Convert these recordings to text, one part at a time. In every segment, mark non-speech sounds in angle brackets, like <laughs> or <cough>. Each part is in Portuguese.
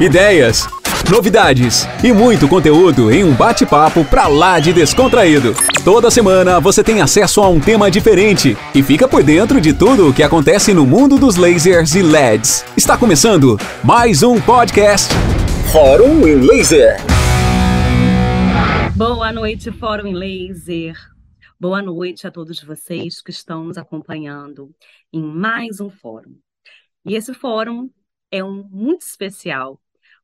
ideias, novidades e muito conteúdo em um bate-papo pra lá de descontraído. Toda semana você tem acesso a um tema diferente e fica por dentro de tudo o que acontece no mundo dos lasers e LEDs. Está começando mais um podcast Fórum em Laser. Boa noite, Fórum em Laser. Boa noite a todos vocês que estão nos acompanhando em mais um fórum. E esse fórum é um muito especial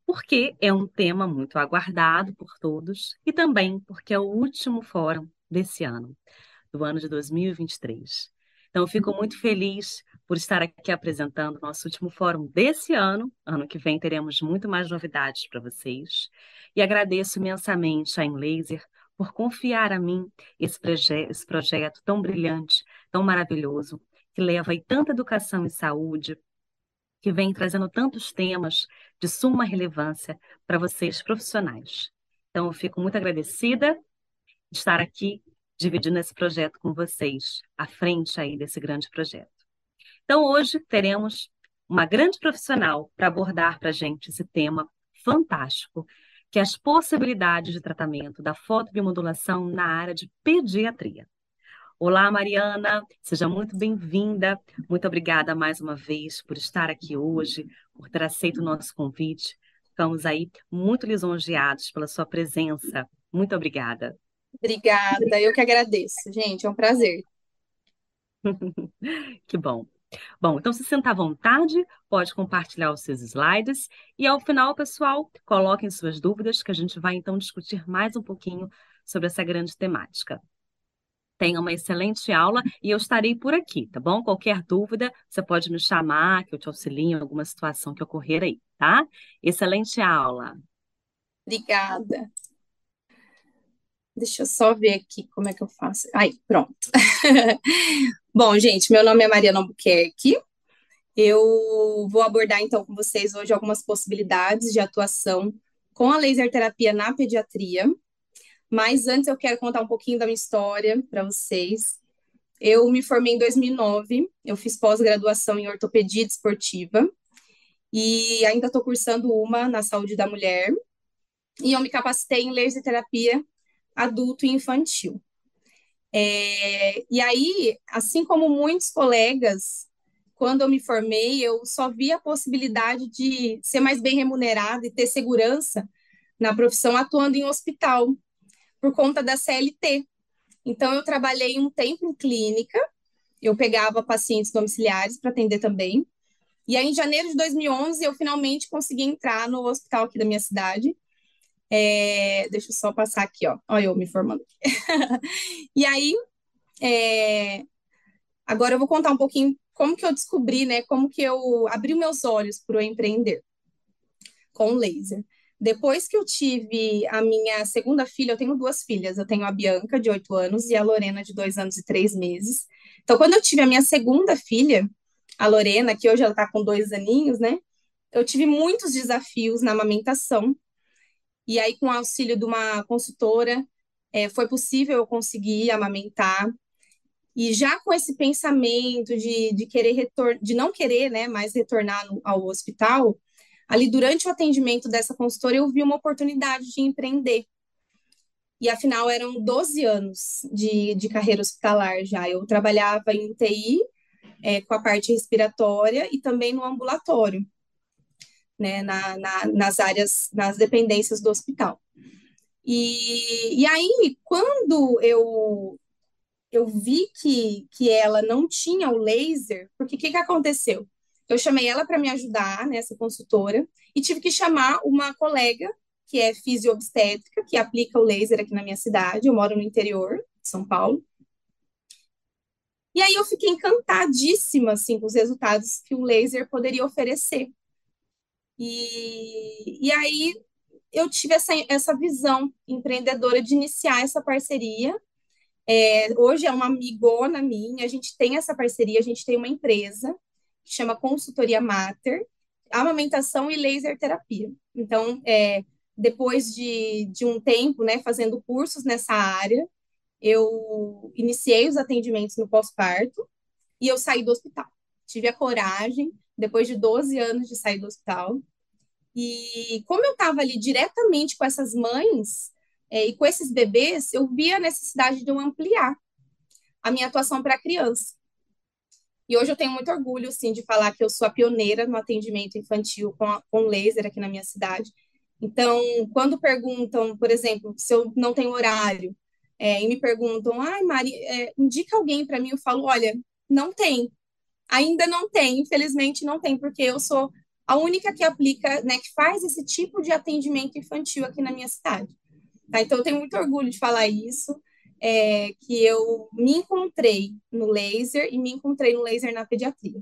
porque é um tema muito aguardado por todos e também porque é o último fórum desse ano, do ano de 2023. Então, eu fico muito feliz por estar aqui apresentando o nosso último fórum desse ano. Ano que vem teremos muito mais novidades para vocês. E agradeço imensamente a Enlaser por confiar a mim esse, proje esse projeto tão brilhante, tão maravilhoso, que leva aí tanta educação e saúde, que vem trazendo tantos temas de suma relevância para vocês profissionais. Então, eu fico muito agradecida de estar aqui dividindo esse projeto com vocês, à frente aí desse grande projeto. Então, hoje teremos uma grande profissional para abordar para a gente esse tema fantástico, que é as possibilidades de tratamento da fotobiomodulação na área de pediatria. Olá, Mariana, seja muito bem-vinda. Muito obrigada mais uma vez por estar aqui hoje, por ter aceito o nosso convite. Ficamos aí muito lisonjeados pela sua presença. Muito obrigada. Obrigada, eu que agradeço, gente, é um prazer. <laughs> que bom. Bom, então se senta à vontade, pode compartilhar os seus slides e ao final, pessoal, coloquem suas dúvidas que a gente vai então discutir mais um pouquinho sobre essa grande temática. Tenha uma excelente aula e eu estarei por aqui, tá bom? Qualquer dúvida, você pode me chamar, que eu te auxilio em alguma situação que ocorrer aí, tá? Excelente aula. Obrigada. Deixa eu só ver aqui como é que eu faço. Aí, pronto. <laughs> Bom, gente, meu nome é Mariana Albuquerque. Eu vou abordar então com vocês hoje algumas possibilidades de atuação com a laser terapia na pediatria. Mas antes eu quero contar um pouquinho da minha história para vocês. Eu me formei em 2009, eu fiz pós-graduação em ortopedia desportiva e ainda estou cursando uma na saúde da mulher. E eu me capacitei em laser terapia adulto e infantil. É, e aí, assim como muitos colegas, quando eu me formei, eu só vi a possibilidade de ser mais bem remunerada e ter segurança na profissão atuando em hospital por conta da CLT. Então, eu trabalhei um tempo em clínica, eu pegava pacientes domiciliares para atender também. E aí, em janeiro de 2011, eu finalmente consegui entrar no hospital aqui da minha cidade. É, deixa eu só passar aqui, ó. Olha eu me formando. <laughs> e aí, é, agora eu vou contar um pouquinho como que eu descobri, né? Como que eu abri meus olhos para o empreender com laser. Depois que eu tive a minha segunda filha, eu tenho duas filhas. Eu tenho a Bianca, de oito anos, e a Lorena, de dois anos e três meses. Então, quando eu tive a minha segunda filha, a Lorena, que hoje ela está com dois aninhos, né? Eu tive muitos desafios na amamentação. E aí, com o auxílio de uma consultora, é, foi possível eu conseguir amamentar. E já com esse pensamento de, de querer retor de não querer, né, mais retornar no, ao hospital, ali durante o atendimento dessa consultora, eu vi uma oportunidade de empreender. E afinal, eram 12 anos de, de carreira hospitalar já. Eu trabalhava em UTI, é, com a parte respiratória e também no ambulatório, né, na, na, nas áreas, nas dependências do hospital. E, e aí, quando eu, eu vi que, que ela não tinha o laser, porque o que, que aconteceu? Eu chamei ela para me ajudar nessa né, consultora e tive que chamar uma colega que é fisiobstétrica, que aplica o laser aqui na minha cidade. Eu moro no interior de São Paulo. E aí eu fiquei encantadíssima assim com os resultados que o laser poderia oferecer. E, e aí eu tive essa, essa visão empreendedora de iniciar essa parceria. É, hoje é uma amigona minha, a gente tem essa parceria, a gente tem uma empresa que chama Consultoria Mater, amamentação e laser terapia. Então, é, depois de, de um tempo, né, fazendo cursos nessa área, eu iniciei os atendimentos no pós-parto e eu saí do hospital. Tive a coragem, depois de 12 anos de sair do hospital, E como eu estava ali diretamente com essas mães é, e com esses bebês, eu via a necessidade de eu ampliar a minha atuação para a criança. E hoje eu tenho muito orgulho, sim, de falar que eu sou a pioneira no atendimento infantil com, a, com laser aqui na minha cidade. Então, quando perguntam, por exemplo, se eu não tenho horário, é, e me perguntam, ai, Mari, é, indica alguém para mim, eu falo, olha, não tem. Ainda não tem, infelizmente não tem, porque eu sou a única que aplica, né, que faz esse tipo de atendimento infantil aqui na minha cidade. Tá? Então, eu tenho muito orgulho de falar isso, é, que eu me encontrei no laser e me encontrei no laser na pediatria.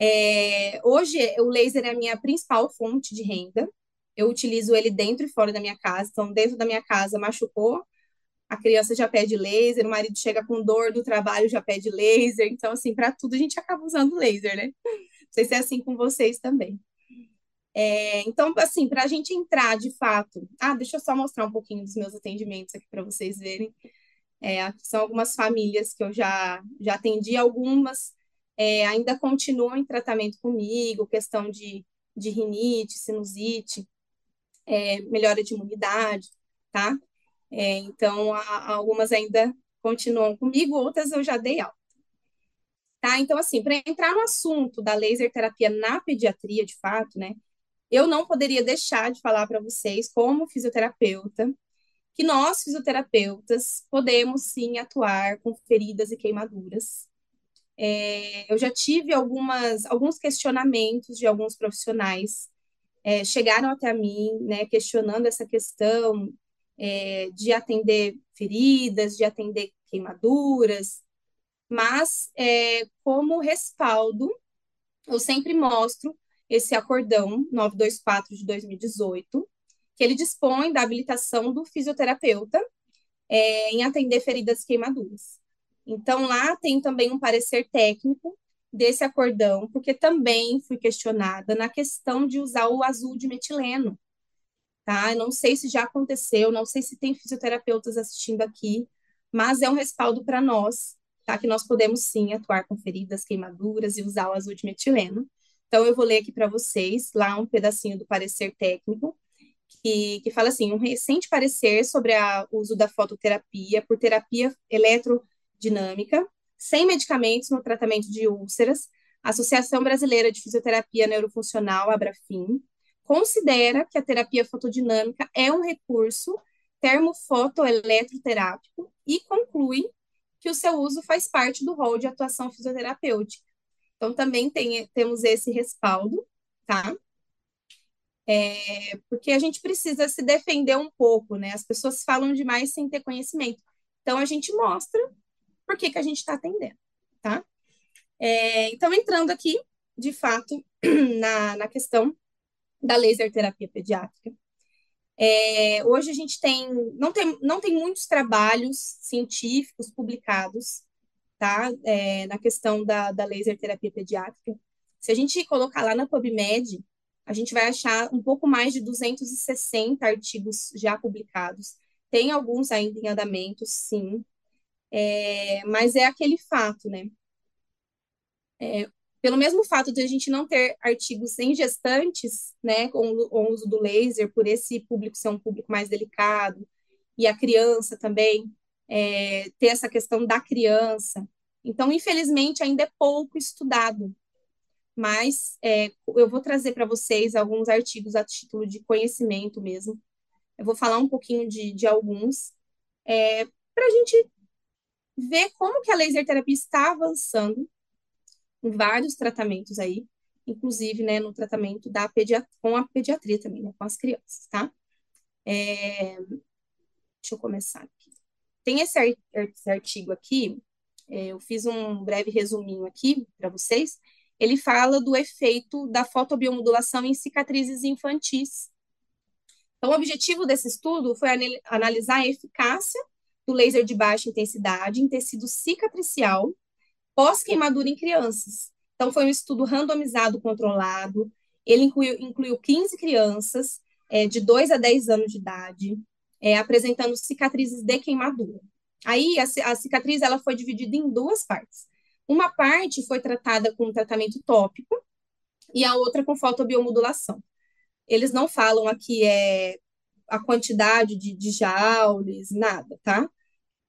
É, hoje, o laser é a minha principal fonte de renda. Eu utilizo ele dentro e fora da minha casa. Então, dentro da minha casa, machucou, a criança já pede laser, o marido chega com dor do trabalho, já pede laser. Então, assim, para tudo a gente acaba usando laser, né? Não sei se é assim com vocês também. É, então, assim, para a gente entrar de fato. Ah, deixa eu só mostrar um pouquinho dos meus atendimentos aqui para vocês verem. É, são algumas famílias que eu já, já atendi, algumas é, ainda continuam em tratamento comigo, questão de, de rinite, sinusite, é, melhora de imunidade, tá? É, então, a, algumas ainda continuam comigo, outras eu já dei alta. Tá? Então, assim, para entrar no assunto da laser terapia na pediatria, de fato, né? Eu não poderia deixar de falar para vocês, como fisioterapeuta, que nós, fisioterapeutas, podemos sim atuar com feridas e queimaduras. É, eu já tive algumas, alguns questionamentos de alguns profissionais, é, chegaram até mim, né, questionando essa questão é, de atender feridas, de atender queimaduras, mas é, como respaldo, eu sempre mostro esse acordão 924 de 2018, que ele dispõe da habilitação do fisioterapeuta é, em atender feridas queimaduras. Então, lá tem também um parecer técnico desse acordão, porque também fui questionada na questão de usar o azul de metileno, tá? Eu não sei se já aconteceu, não sei se tem fisioterapeutas assistindo aqui, mas é um respaldo para nós, tá? Que nós podemos sim atuar com feridas, queimaduras e usar o azul de metileno. Então, eu vou ler aqui para vocês lá um pedacinho do parecer técnico, que, que fala assim: um recente parecer sobre o uso da fototerapia por terapia eletrodinâmica, sem medicamentos no tratamento de úlceras, Associação Brasileira de Fisioterapia Neurofuncional, Abrafim, considera que a terapia fotodinâmica é um recurso termofotoeletroterápico e conclui que o seu uso faz parte do rol de atuação fisioterapêutica então, também tem, temos esse respaldo, tá? É, porque a gente precisa se defender um pouco, né? As pessoas falam demais sem ter conhecimento. Então, a gente mostra por que, que a gente está atendendo, tá? É, então, entrando aqui, de fato, <clears throat> na, na questão da laser terapia pediátrica. É, hoje a gente tem não, tem, não tem muitos trabalhos científicos publicados tá? É, na questão da, da laser terapia pediátrica. Se a gente colocar lá na PubMed, a gente vai achar um pouco mais de 260 artigos já publicados. Tem alguns ainda em andamento, sim, é, mas é aquele fato, né? É, pelo mesmo fato de a gente não ter artigos em gestantes, né, com o uso do laser, por esse público ser um público mais delicado, e a criança também, é, ter essa questão da criança. Então, infelizmente, ainda é pouco estudado, mas é, eu vou trazer para vocês alguns artigos a título de conhecimento mesmo. Eu vou falar um pouquinho de, de alguns, é, para a gente ver como que a laser terapia está avançando em vários tratamentos aí, inclusive, né, no tratamento da com a pediatria também, né, com as crianças, tá? É, deixa eu começar aqui. Tem esse, artigo aqui, eu fiz um breve resuminho aqui para vocês. Ele fala do efeito da fotobiomodulação em cicatrizes infantis. Então, o objetivo desse estudo foi analisar a eficácia do laser de baixa intensidade em tecido cicatricial pós-queimadura em crianças. Então, foi um estudo randomizado, controlado. Ele incluiu, incluiu 15 crianças é, de 2 a 10 anos de idade, é, apresentando cicatrizes de queimadura. Aí, a, a cicatriz ela foi dividida em duas partes. Uma parte foi tratada com tratamento tópico e a outra com fotobiomodulação. Eles não falam aqui é, a quantidade de, de joules, nada, tá?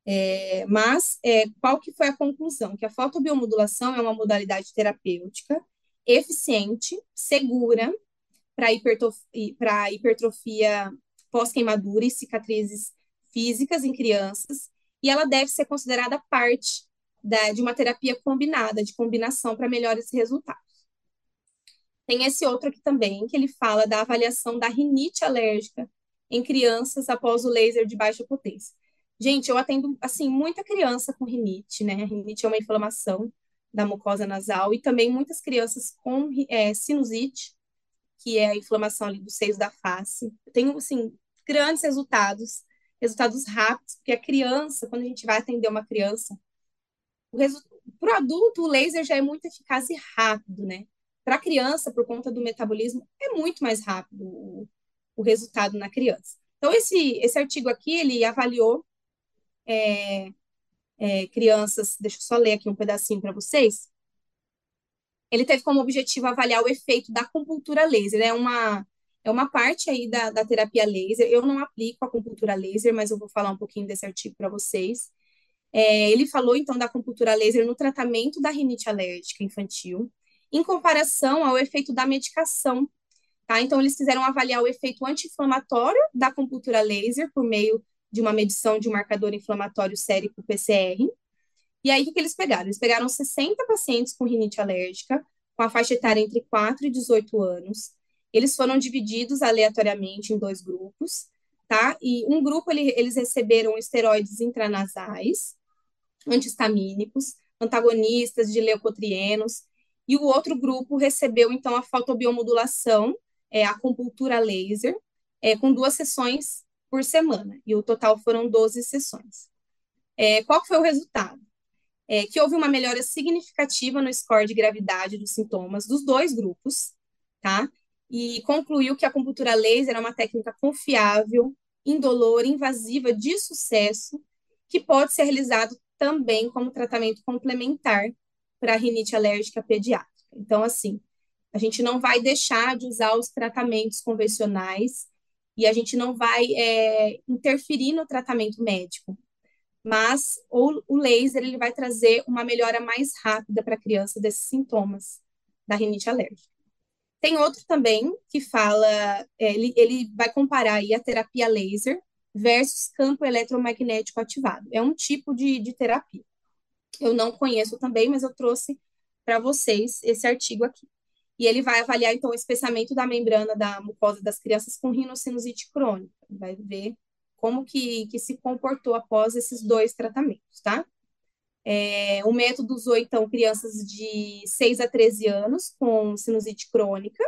É, mas é, qual que foi a conclusão? Que a fotobiomodulação é uma modalidade terapêutica eficiente, segura para hipertrofia, hipertrofia pós-queimadura e cicatrizes físicas em crianças, e ela deve ser considerada parte da, de uma terapia combinada, de combinação para melhores resultados. Tem esse outro aqui também, que ele fala da avaliação da rinite alérgica em crianças após o laser de baixa potência. Gente, eu atendo, assim, muita criança com rinite, né? A rinite é uma inflamação da mucosa nasal e também muitas crianças com é, sinusite, que é a inflamação ali dos seios da face. Eu tenho, assim, grandes resultados, resultados rápidos, porque a criança, quando a gente vai atender uma criança, para o adulto, o laser já é muito eficaz e rápido, né? Para a criança, por conta do metabolismo, é muito mais rápido o, o resultado na criança. Então, esse, esse artigo aqui, ele avaliou é, é, crianças, deixa eu só ler aqui um pedacinho para vocês. Ele teve como objetivo avaliar o efeito da acupuntura laser. É uma, é uma parte aí da, da terapia laser. Eu não aplico a acupuntura laser, mas eu vou falar um pouquinho desse artigo para vocês. É, ele falou, então, da acupuntura laser no tratamento da rinite alérgica infantil, em comparação ao efeito da medicação. Tá? Então, eles quiseram avaliar o efeito anti-inflamatório da acupuntura laser por meio de uma medição de um marcador inflamatório sérico PCR. E aí, o que eles pegaram? Eles pegaram 60 pacientes com rinite alérgica, com a faixa etária entre 4 e 18 anos. Eles foram divididos aleatoriamente em dois grupos, tá? E um grupo, ele, eles receberam esteroides intranasais, antihistamínicos, antagonistas de leucotrienos, e o outro grupo recebeu, então, a fotobiomodulação, é, a acupuntura laser, é, com duas sessões por semana, e o total foram 12 sessões. É, qual foi o resultado? É, que houve uma melhora significativa no score de gravidade dos sintomas dos dois grupos, tá? E concluiu que a acupuntura laser é uma técnica confiável, indolor, invasiva, de sucesso, que pode ser realizado também como tratamento complementar para a rinite alérgica pediátrica. Então, assim, a gente não vai deixar de usar os tratamentos convencionais e a gente não vai é, interferir no tratamento médico. Mas o, o laser ele vai trazer uma melhora mais rápida para a criança desses sintomas da rinite alérgica. Tem outro também que fala, é, ele, ele vai comparar aí a terapia laser versus campo eletromagnético ativado. É um tipo de, de terapia. Eu não conheço também, mas eu trouxe para vocês esse artigo aqui e ele vai avaliar, então, o espessamento da membrana da mucosa das crianças com rinocinusite crônica. Vai ver como que, que se comportou após esses dois tratamentos, tá? É, o método usou, então, crianças de 6 a 13 anos com sinusite crônica.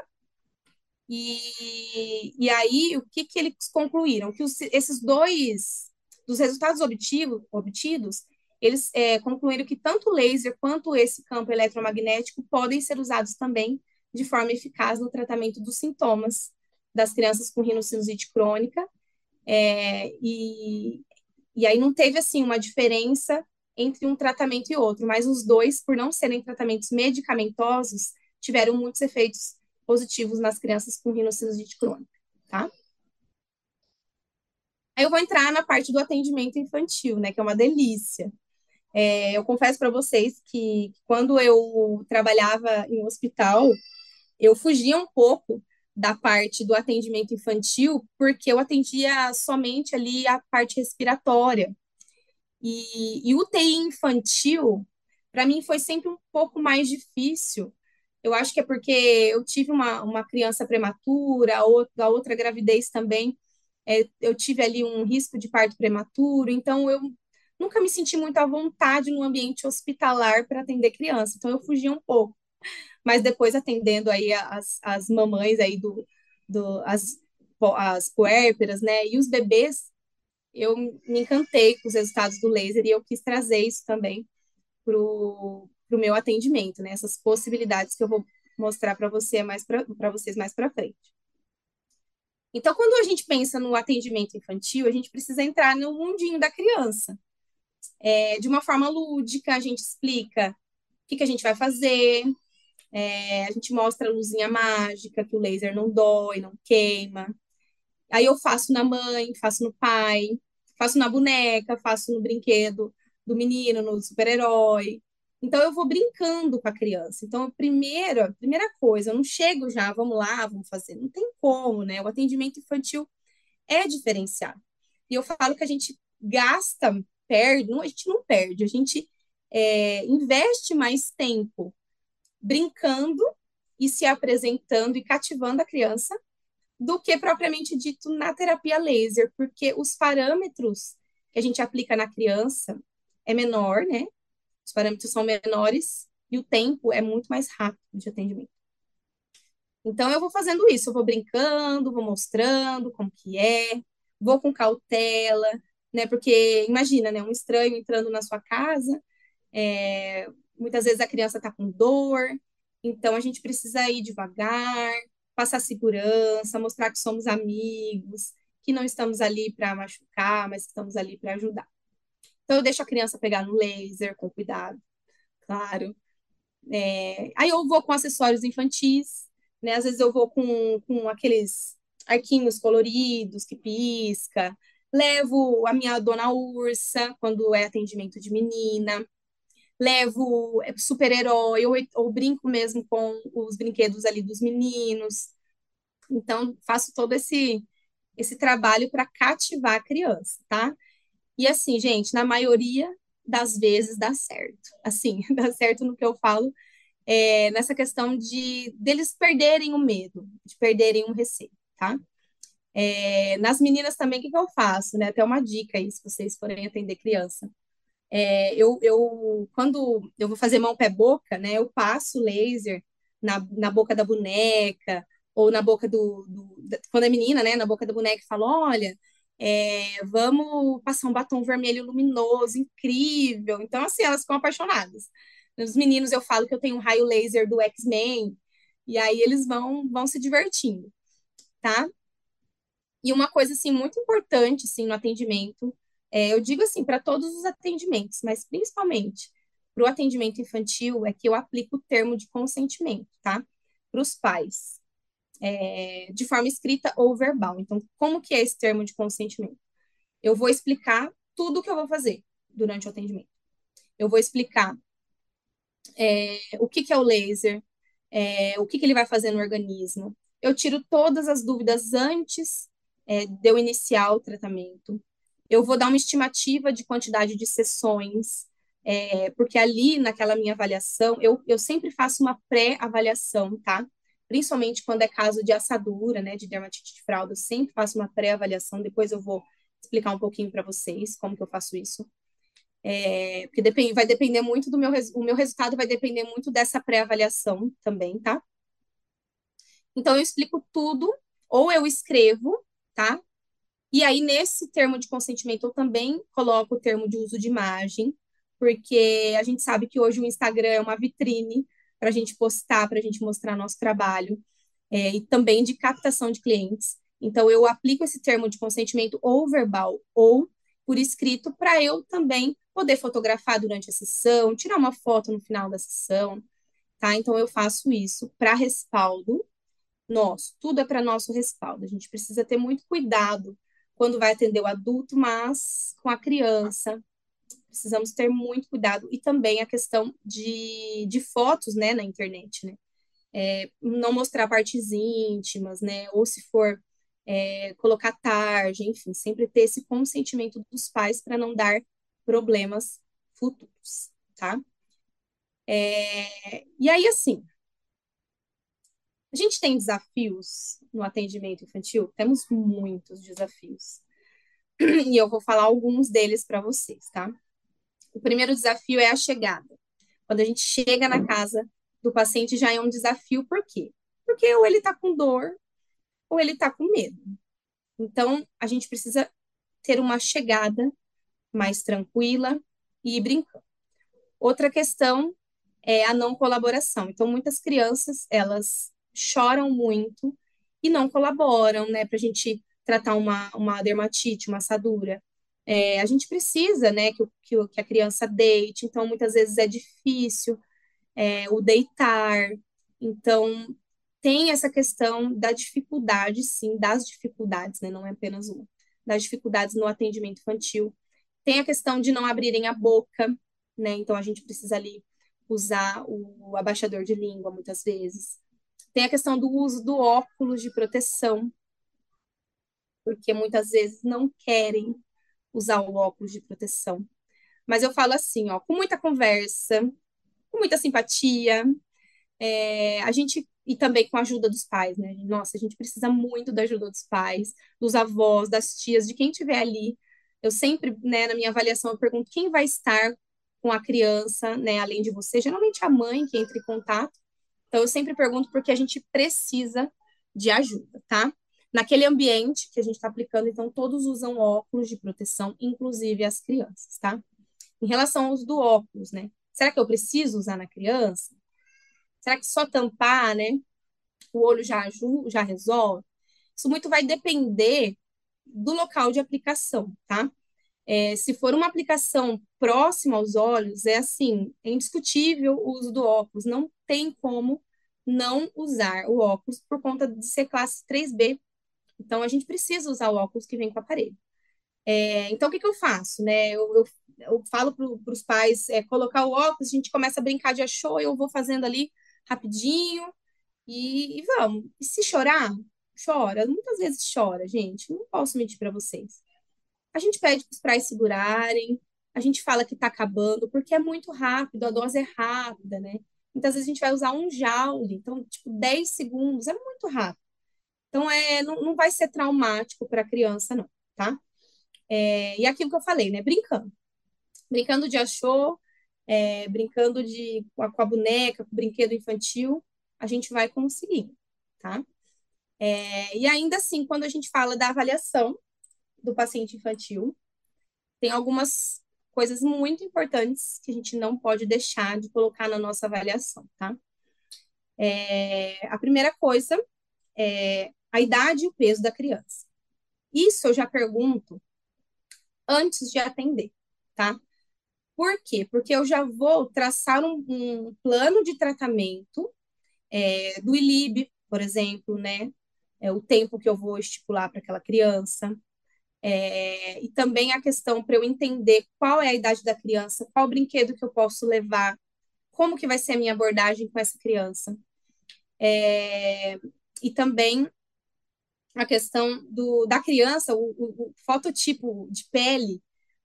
E, e aí, o que, que eles concluíram? Que os, esses dois, dos resultados obtido, obtidos, eles é, concluíram que tanto o laser quanto esse campo eletromagnético podem ser usados também de forma eficaz no tratamento dos sintomas das crianças com rinocinusite crônica. É, e, e aí não teve, assim, uma diferença entre um tratamento e outro, mas os dois, por não serem tratamentos medicamentosos, tiveram muitos efeitos positivos nas crianças com rinocinusite crônica, tá? Aí eu vou entrar na parte do atendimento infantil, né, que é uma delícia. É, eu confesso para vocês que quando eu trabalhava em um hospital, eu fugia um pouco da parte do atendimento infantil, porque eu atendia somente ali a parte respiratória. E, e UTI infantil, para mim, foi sempre um pouco mais difícil. Eu acho que é porque eu tive uma, uma criança prematura, outra, outra gravidez também, é, eu tive ali um risco de parto prematuro, então eu nunca me senti muito à vontade no ambiente hospitalar para atender criança, então eu fugia um pouco mas depois atendendo aí as, as mamães aí do, do as, as puérperas, né, e os bebês, eu me encantei com os resultados do laser e eu quis trazer isso também para o meu atendimento, né, essas possibilidades que eu vou mostrar para você mais para vocês mais para frente. Então, quando a gente pensa no atendimento infantil, a gente precisa entrar no mundinho da criança. É, de uma forma lúdica, a gente explica o que, que a gente vai fazer, É, a gente mostra a luzinha mágica, que o laser não dói, não queima. Aí eu faço na mãe, faço no pai, faço na boneca, faço no brinquedo do menino, no super-herói. Então eu vou brincando com a criança. Então, a primeira, primeira coisa, eu não chego já, vamos lá, vamos fazer. Não tem como, né? O atendimento infantil é diferenciado. E eu falo que a gente gasta, perde, não, a gente não perde, a gente é, investe mais tempo brincando e se apresentando e cativando a criança do que propriamente dito na terapia laser, porque os parâmetros que a gente aplica na criança é menor, né? Os parâmetros são menores e o tempo é muito mais rápido de atendimento. Então eu vou fazendo isso, eu vou brincando, vou mostrando como que é, vou com cautela, né? Porque imagina, né? Um estranho entrando na sua casa, é, muitas vezes a criança está com dor, então a gente precisa ir devagar, passar segurança, mostrar que somos amigos, que não estamos ali para machucar, mas estamos ali para ajudar. Então eu deixo a criança pegar no laser com cuidado, claro. É, aí eu vou com acessórios infantis, né? Às vezes eu vou com, com aqueles arquinhos coloridos que pisca, levo a minha dona ursa quando é atendimento de menina, levo é, super-herói, ou, ou brinco mesmo com os brinquedos ali dos meninos. Então, faço todo esse, esse trabalho para cativar a criança, tá? E assim, gente, na maioria das vezes dá certo. Assim, <laughs> dá certo no que eu falo, é, nessa questão de deles perderem o medo, de perderem o receio, tá? É, nas meninas também, o que, que eu faço, né? Até uma dica aí, se vocês forem atender criança. É, eu, eu, quando eu vou fazer mão, pé, boca, né? Eu passo laser na, na boca da boneca, ou na boca do, do Quando é menina, né? Na boca da boneca e falo, olha, é, vamos passar um batom vermelho luminoso, incrível. Então, assim, elas ficam apaixonadas. Os meninos, eu falo que eu tenho um raio laser do X-Men, e aí eles vão, vão se divertindo, tá? E uma coisa assim muito importante assim no atendimento, é, eu digo assim para todos os atendimentos, mas principalmente para o atendimento infantil é que eu aplico o termo de consentimento, tá? Para os pais, é, de forma escrita ou verbal. Então, como que é esse termo de consentimento? Eu vou explicar tudo o que eu vou fazer durante o atendimento. Eu vou explicar é, o que, que é o laser, é, o que, que ele vai fazer no organismo. Eu tiro todas as dúvidas antes é, de eu iniciar o tratamento. Eu vou dar uma estimativa de quantidade de sessões, é, porque ali, naquela minha avaliação, eu, eu sempre faço uma pré-avaliação, tá? Principalmente quando é caso de assadura, né, de dermatite de fralda, eu sempre faço uma pré-avaliação, depois eu vou explicar um pouquinho para vocês como que eu faço isso. É, porque vai depender muito do meu, o meu resultado vai depender muito dessa pré-avaliação também, tá? Então, eu explico tudo, ou eu escrevo, tá? E aí, nesse termo de consentimento, eu também coloco o termo de uso de imagem, porque a gente sabe que hoje o Instagram é uma vitrine para a gente postar, para a gente mostrar nosso trabalho, é, e também de captação de clientes. Então, eu aplico esse termo de consentimento ou verbal ou por escrito para eu também poder fotografar durante a sessão, tirar uma foto no final da sessão, tá? Então, eu faço isso para respaldo nosso, tudo é para nosso respaldo. A gente precisa ter muito cuidado quando vai atender o adulto, mas com a criança, precisamos ter muito cuidado. E também a questão de, de fotos, né, na internet, né? É, não mostrar partes íntimas, né? Ou se for é, colocar tarde, enfim, sempre ter esse consentimento dos pais para não dar problemas futuros, tá? É, e aí, assim, a gente tem desafios no atendimento infantil? Temos muitos desafios. E eu vou falar alguns deles para vocês, tá? O primeiro desafio é a chegada. Quando a gente chega na casa do paciente, já é um desafio, por quê? Porque ou ele está com dor, ou ele está com medo. Então, a gente precisa ter uma chegada mais tranquila e ir brincando. Outra questão é a não colaboração. Então, muitas crianças, elas choram muito e não colaboram, né, para a gente tratar uma, uma dermatite, uma assadura. É, a gente precisa, né, que, que, que, a criança deite, então muitas vezes é difícil é, o deitar, Então, tem essa questão da dificuldade, sim, das dificuldades, né? Não é apenas uma, das dificuldades no atendimento infantil. Tem a questão de não abrirem a boca, né? Então, a gente precisa ali usar o abaixador de língua muitas vezes. Tem a questão do uso do óculos de proteção, porque muitas vezes não querem usar o óculos de proteção. Mas eu falo assim, ó, com muita conversa, com muita simpatia, é, a gente e também com a ajuda dos pais, né? Nossa, a gente precisa muito da ajuda dos pais, dos avós, das tias, de quem estiver ali. Eu sempre, né, na minha avaliação, eu pergunto quem vai estar com a criança, né, além de você. Geralmente a mãe que entra em contato. Então eu sempre pergunto porque a gente precisa de ajuda, tá? Naquele ambiente que a gente está aplicando, então todos usam óculos de proteção, inclusive as crianças, tá? Em relação ao uso do óculos, né? Será que eu preciso usar na criança? Será que só tampar, né? O olho já ajuda, já resolve? Isso muito vai depender do local de aplicação, tá? É, se for uma aplicação próxima aos olhos, é assim, é indiscutível o uso do óculos, não tem como não usar o óculos por conta de ser classe 3B. Então, a gente precisa usar o óculos que vem com o aparelho. É, então, o que, que eu faço? Né? Eu, eu, eu falo para os pais é, colocar o óculos, a gente começa a brincar de achou, eu vou fazendo ali rapidinho e, e vamos. E se chorar, chora. Muitas vezes chora, gente. Não posso mentir para vocês. A gente pede para os pais segurarem, a gente fala que está acabando, porque é muito rápido, a dose é rápida, né? Muitas vezes a gente vai usar um joule, então, tipo, 10 segundos, é muito rápido. Então, é, não, não vai ser traumático para a criança, não, tá? É, e aquilo que eu falei, né? Brincando. Brincando de achou, é, brincando de, com a, com, a, boneca, com o brinquedo infantil, a gente vai conseguir, tá? É, e ainda assim, quando a gente fala da avaliação do paciente infantil, tem algumas coisas muito importantes que a gente não pode deixar de colocar na nossa avaliação, tá? É, a primeira coisa é a idade e o peso da criança. Isso eu já pergunto antes de atender, tá? Por quê? Porque eu já vou traçar um, um plano de tratamento é, do ILIB, por exemplo, né? É, o tempo que eu vou estipular para aquela criança. É, e também a questão para eu entender qual é a idade da criança, qual brinquedo que eu posso levar, como que vai ser a minha abordagem com essa criança. É, e também a questão do, da criança, o, o, o fototipo de pele,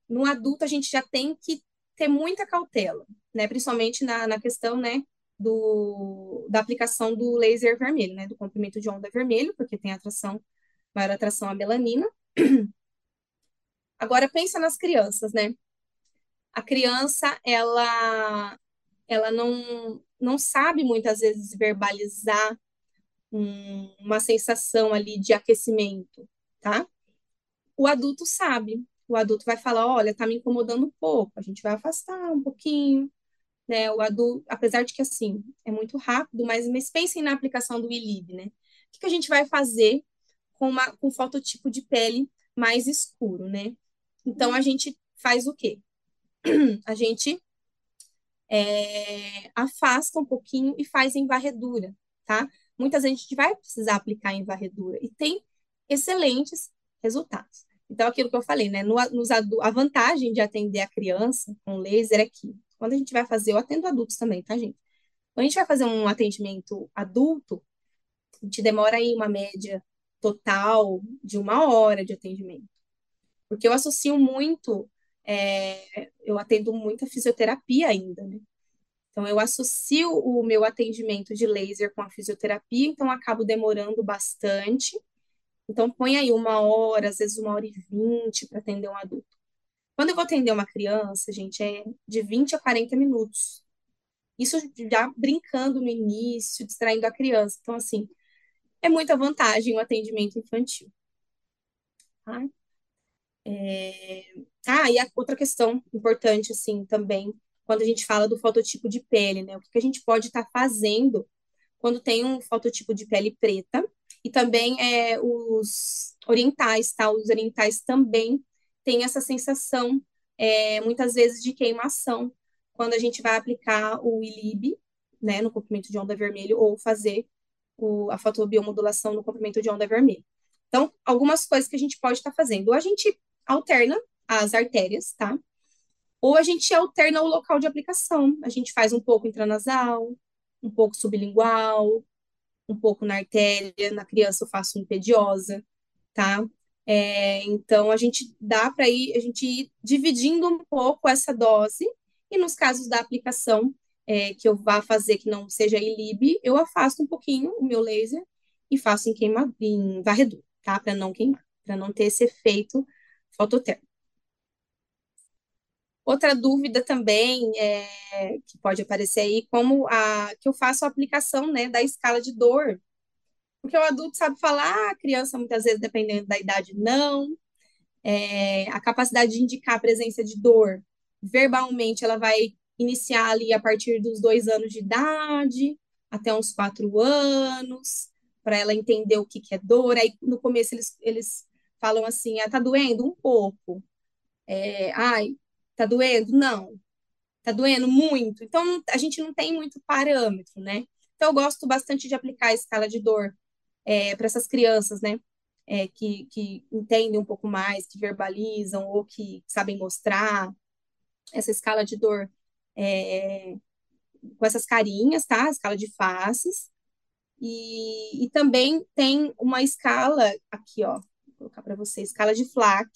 no adulto a gente já tem que ter muita cautela, né? Principalmente na, na questão, né? Do, da aplicação do laser vermelho, né? Do comprimento de onda vermelho, porque tem atração, maior atração à melanina. Agora pensa nas crianças, né? A criança, ela, ela não, não sabe muitas vezes verbalizar um, uma sensação ali de aquecimento, tá? O adulto sabe, o adulto vai falar, olha, tá me incomodando um pouco, a gente vai afastar um pouquinho, né? O adulto, apesar de que assim, é muito rápido, mas, mas pensem na aplicação do ILIB, né? O que, que a gente vai fazer com, uma, com fototipo de pele mais escuro, né? Então, a gente faz o quê? <clears throat> A gente é, afasta um pouquinho e faz em varredura, tá? Muitas vezes a gente vai precisar aplicar em varredura e tem excelentes resultados. Então, aquilo que eu falei, né? No, nos, a vantagem de atender a criança com laser é que, quando a gente vai fazer, eu atendo adultos também, tá, gente? Quando a gente vai fazer um atendimento adulto, a gente demora aí uma média total de uma hora de atendimento. Porque eu associo muito, é, eu atendo muita fisioterapia ainda, né? Então, eu associo o meu atendimento de laser com a fisioterapia, então acabo demorando bastante. Então, põe aí uma hora, às vezes uma hora e vinte para atender um adulto. Quando eu vou atender uma criança, gente, é de 20 a 40 minutos. Isso já brincando no início, distraindo a criança. Então, assim, é muita vantagem o atendimento infantil. Tá? É... Ah, e a outra questão importante, assim, também, quando a gente fala do fototipo de pele, né? O que a gente pode estar tá fazendo quando tem um fototipo de pele preta e também é, os orientais, tá? Os orientais também têm essa sensação, é, muitas vezes, de queimação, quando a gente vai aplicar o ILIB né, no comprimento de onda vermelho, ou fazer o, a fotobiomodulação no comprimento de onda vermelho. Então, algumas coisas que a gente pode estar tá fazendo. Ou a gente alterna as artérias, tá? Ou a gente alterna o local de aplicação. A gente faz um pouco intranasal, um pouco sublingual, um pouco na artéria. Na criança eu faço impediosa, tá? É, então, a gente dá para ir, a gente ir dividindo um pouco essa dose, e nos casos da aplicação é, que eu vá fazer que não seja ilib, eu afasto um pouquinho o meu laser e faço em, queima, em varredura, tá? Para não queimar, para não ter esse efeito fototérmico. Outra dúvida também é, que pode aparecer aí, como a, que eu faço a aplicação né, da escala de dor. Porque o adulto sabe falar, a criança, muitas vezes, dependendo da idade, não. É, a capacidade de indicar a presença de dor verbalmente, ela vai iniciar ali a partir dos dois anos de idade, até uns quatro anos, para ela entender o que, que é dor. Aí, no começo, eles, eles falam assim: ah, tá doendo? Um pouco. É, Ai, tá doendo? Não. Tá doendo muito? Então, a gente não tem muito parâmetro, né? Então, eu gosto bastante de aplicar a escala de dor é, para essas crianças, né? É, que, que entendem um pouco mais, que verbalizam ou que sabem mostrar essa escala de dor é, com essas carinhas, tá? A escala de faces. E, e também tem uma escala, aqui, ó, colocar para você, escala de Flack,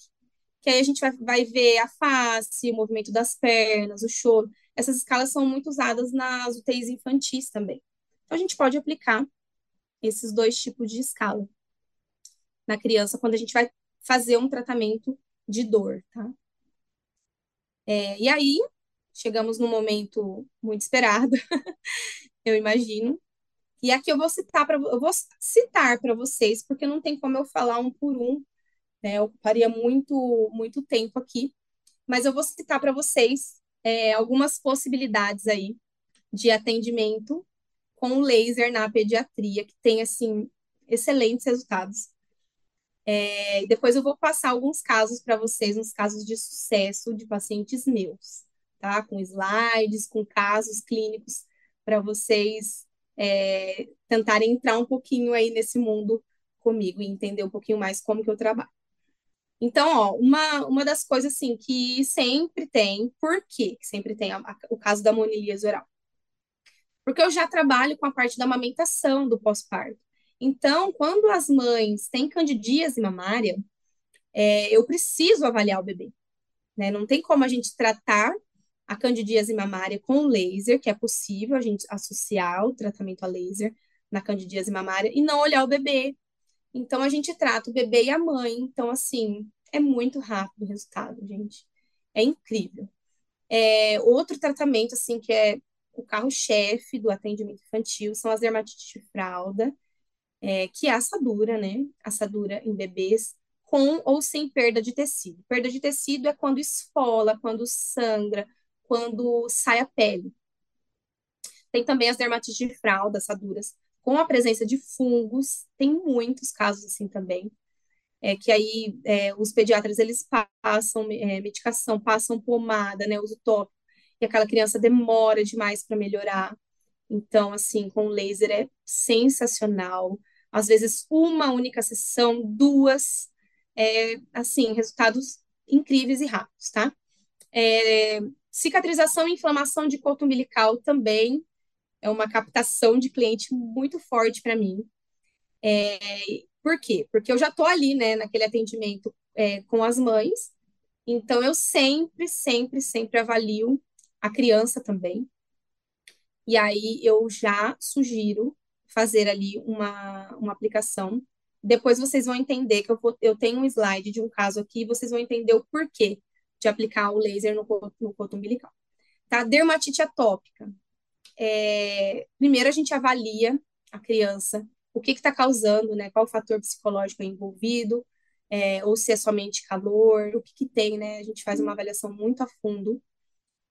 que aí a gente vai, vai ver a face, o movimento das pernas, o choro. Essas escalas são muito usadas nas UTIs infantis também. Então, a gente pode aplicar esses dois tipos de escala na criança quando a gente vai fazer um tratamento de dor, tá? É, e aí, chegamos num momento muito esperado, <laughs> eu imagino. E aqui eu vou citar para eu vou citar para vocês, porque não tem como eu falar um por um, né? Eu ocuparia muito muito tempo aqui, mas eu vou citar para vocês é, algumas possibilidades aí de atendimento com laser na pediatria que tem assim excelentes resultados. É, depois eu vou passar alguns casos para vocês, uns casos de sucesso de pacientes meus tá? Com slides, com casos clínicos, para vocês é, tentarem entrar um pouquinho aí nesse mundo comigo e entender um pouquinho mais como que eu trabalho. Então, ó, uma, uma das coisas, assim, que sempre tem, por quê que sempre tem a, a, o caso da monilias oral? Porque eu já trabalho com a parte da amamentação do pós-parto. Então, quando as mães têm candidíase mamária, é, eu preciso avaliar o bebê. Né? Não tem como a gente tratar a candidíase mamária com laser, que é possível a gente associar o tratamento a laser na candidíase mamária e não olhar o bebê. Então, a gente trata o bebê e a mãe. Então, assim, é muito rápido o resultado, gente. É incrível. É, outro tratamento, assim, que é o carro-chefe do atendimento infantil são as dermatites de fralda, é, que é assadura, né? Assadura em bebês com ou sem perda de tecido. Perda de tecido é quando esfola, quando sangra, quando sai a pele. Tem também as dermatites de fralda, assaduras, com a presença de fungos, tem muitos casos assim também, é, que aí é, os pediatras, eles passam é, medicação, passam pomada, né, uso tópico, e aquela criança demora demais para melhorar. Então, assim, com laser é sensacional. Às vezes, uma única sessão, duas, é, assim, resultados incríveis e rápidos, tá? É, Cicatrização e inflamação de coto umbilical também é uma captação de cliente muito forte para mim. É, por quê? Porque eu já estou ali, né, naquele atendimento é, com as mães, então eu sempre, sempre, sempre avalio a criança também. E aí eu já sugiro fazer ali uma, uma aplicação. Depois vocês vão entender que eu, eu tenho um slide de um caso aqui, vocês vão entender o porquê de aplicar o laser no, no coto umbilical. Tá? Dermatite atópica. É, primeiro a gente avalia a criança, o que está causando, né? Qual o fator psicológico envolvido, é, ou se é somente calor, o que, que, tem, né? A gente faz uma avaliação muito a fundo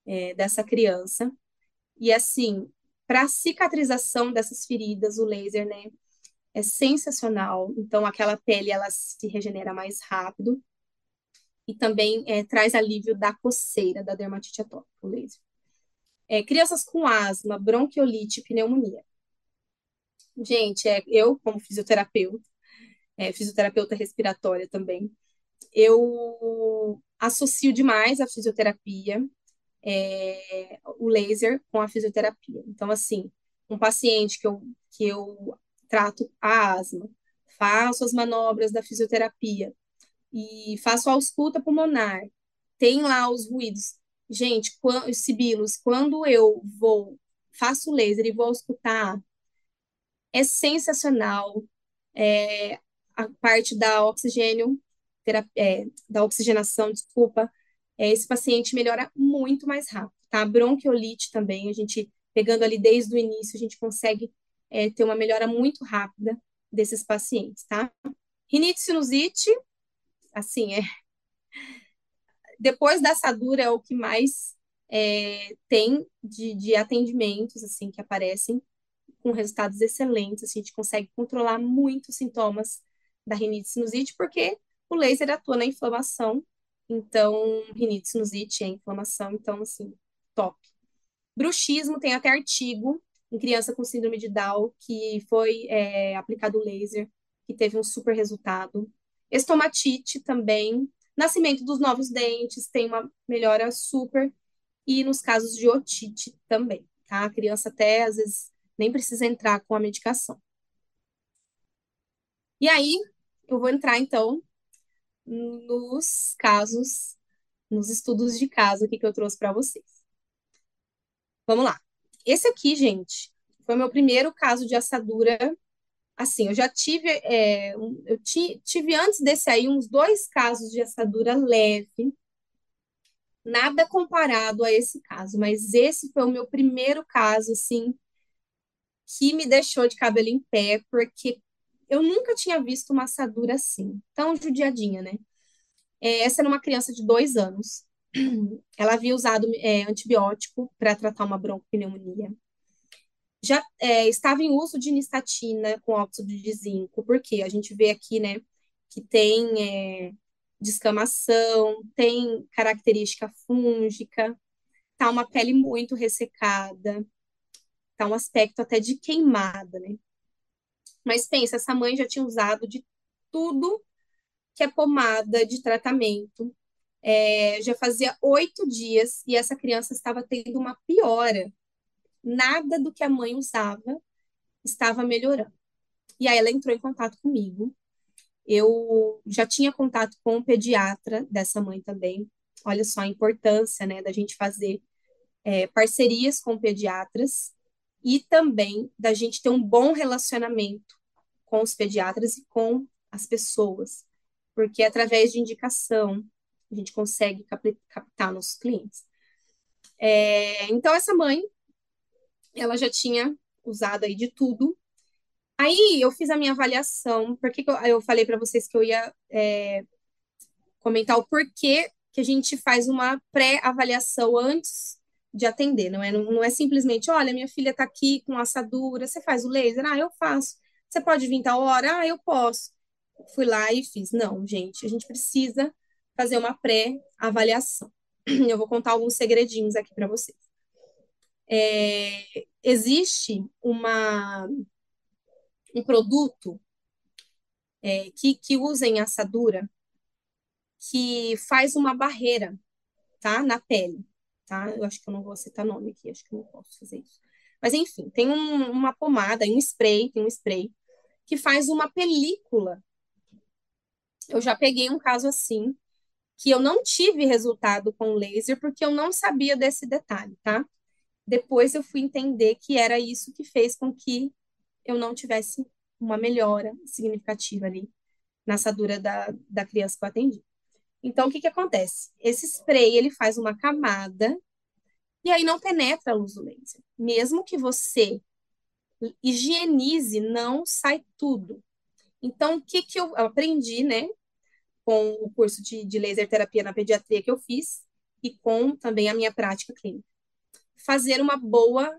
é, dessa criança. E assim, para a cicatrização dessas feridas, o laser, né? É sensacional. Então, aquela pele ela se regenera mais rápido e também é, traz alívio da coceira, da dermatite atópica, o laser. É, crianças com asma, bronquiolite, pneumonia. Gente, é, eu, como fisioterapeuta, é, fisioterapeuta respiratória também, eu associo demais a fisioterapia, é, o laser com a fisioterapia. Então, assim, um paciente que eu, que eu trato a asma, faço as manobras da fisioterapia e faço ausculta pulmonar, tem lá os ruídos. Gente, quando, os sibilos, quando eu vou, faço laser e vou auscultar, é sensacional. É, a parte da oxigênio, terapia, é, da oxigenação, desculpa, é, esse paciente melhora muito mais rápido, tá? Bronquiolite também, a gente, pegando ali desde o início, a gente consegue é, ter uma melhora muito rápida desses pacientes, tá? Rinite sinusite, assim, é. Depois da assadura é o que mais é, tem de, de atendimentos, assim, que aparecem com resultados excelentes. A gente consegue controlar muito os sintomas da rinite sinusite, porque o laser atua na inflamação. Então, rinite sinusite é inflamação, então, assim, top. Bruxismo tem até artigo em criança com síndrome de Down que foi é, aplicado laser, que teve um super resultado. Estomatite também. Nascimento dos novos dentes tem uma melhora super. E nos casos de otite também, tá? A criança até, às vezes, nem precisa entrar com a medicação. E aí, eu vou entrar, então, nos casos, nos estudos de caso aqui que eu trouxe para vocês. Vamos lá. Esse aqui, gente, foi meu primeiro caso de assadura. Assim, eu já tive, é, eu tive antes desse aí uns dois casos de assadura leve, nada comparado a esse caso, mas esse foi o meu primeiro caso, assim, que me deixou de cabelo em pé, porque eu nunca tinha visto uma assadura assim, tão judiadinha, né? É, essa era uma criança de dois anos. Ela havia usado é, antibiótico para tratar uma broncopneumonia. Já é, estava em uso de nistatina com óxido de zinco, porque a gente vê aqui, né, que tem é, descamação, tem característica fúngica, tá uma pele muito ressecada, tá um aspecto até de queimada, né? Mas pensa, essa mãe já tinha usado de tudo que é pomada de tratamento. É, já fazia oito dias e essa criança estava tendo uma piora. Nada do que a mãe usava estava melhorando. E aí ela entrou em contato comigo. Eu já tinha contato com o pediatra dessa mãe também. Olha só a importância, né, da gente fazer é, parcerias com pediatras e também da gente ter um bom relacionamento com os pediatras e com as pessoas, porque através de indicação a gente consegue captar nossos clientes. É, então, essa mãe, ela já tinha usado aí de tudo. Aí eu fiz a minha avaliação, porque eu, eu falei para vocês que eu ia é, comentar o porquê que a gente faz uma pré-avaliação antes de atender, não é, não, não é simplesmente, olha, minha filha está aqui com assadura, você faz o laser? Ah, eu faço. Você pode vir tal hora? Ah, eu posso. Fui lá e fiz. Não, gente, a gente precisa fazer uma pré-avaliação. <clears throat> Eu vou contar alguns segredinhos aqui para vocês. É, existe uma, um produto é, que, que usa em assadura que faz uma barreira tá, na pele tá? Eu acho que eu não vou citar nome aqui, acho que eu não posso fazer isso. Mas enfim, tem um, uma pomada, um spray, tem um spray que faz uma película. Eu já peguei um caso assim, que eu não tive resultado com laser porque eu não sabia desse detalhe, tá? Depois eu fui entender que era isso que fez com que eu não tivesse uma melhora significativa ali na assadura da, da criança que eu atendi. Então, o que que acontece? Esse spray, ele faz uma camada e aí não penetra a luz do laser. Mesmo que você higienize, não sai tudo. Então, o que que eu aprendi, né, com o curso de, de laser terapia na pediatria que eu fiz e com também a minha prática clínica? Fazer uma boa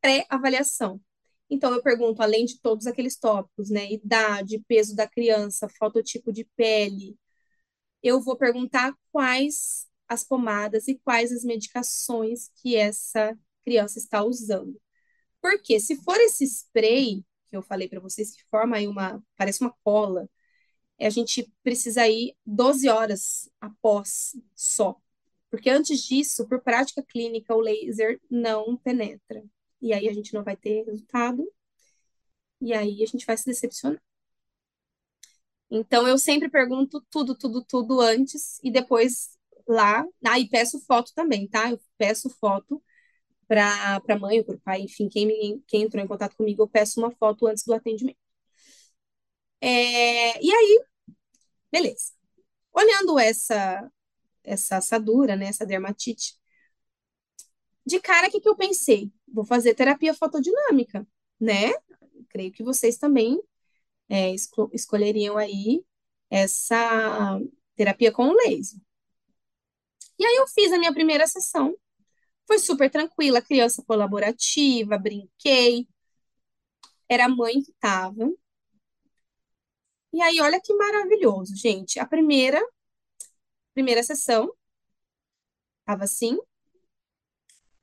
pré-avaliação. Então, eu pergunto, além de todos aqueles tópicos, né, idade, peso da criança, fototipo de pele, eu vou perguntar quais as pomadas e quais as medicações que essa criança está usando. Porque se for esse spray que eu falei para vocês, que forma aí uma, parece uma cola, a gente precisa ir 12 horas após só. Porque antes disso, por prática clínica, o laser não penetra. E aí a gente não vai ter resultado. E aí a gente vai se decepcionar. Então eu sempre pergunto tudo, tudo, tudo antes e depois lá. Ah, e peço foto também, tá? Eu peço foto para a mãe ou para o pai, enfim, quem, me, quem entrou em contato comigo, eu peço uma foto antes do atendimento. É, e aí, beleza. Olhando essa, essa assadura, né, essa dermatite, de cara, o que, que eu pensei? Vou fazer terapia fotodinâmica, né? Creio que vocês também é, esco escolheriam aí essa terapia com laser. E aí eu fiz a minha primeira sessão, foi super tranquila, criança colaborativa, brinquei, era a mãe que estava. E aí, olha que maravilhoso, gente. A primeira, primeira sessão estava assim.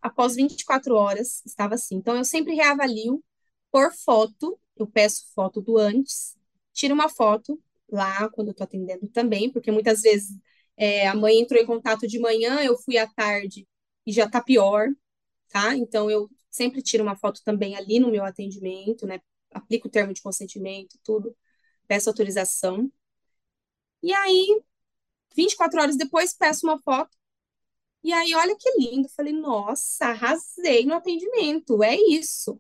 Após 24 horas, estava assim. Então, eu sempre reavalio por foto. Eu peço foto do antes, tiro uma foto lá quando eu estou atendendo também, porque muitas vezes é, a mãe entrou em contato de manhã, eu fui à tarde e já está pior, tá? Então, eu sempre tiro uma foto também ali no meu atendimento, né? Aplico o termo de consentimento, tudo peço autorização. E aí, 24 horas depois, peço uma foto. E aí, olha que lindo. Falei, nossa, arrasei no atendimento, é isso. O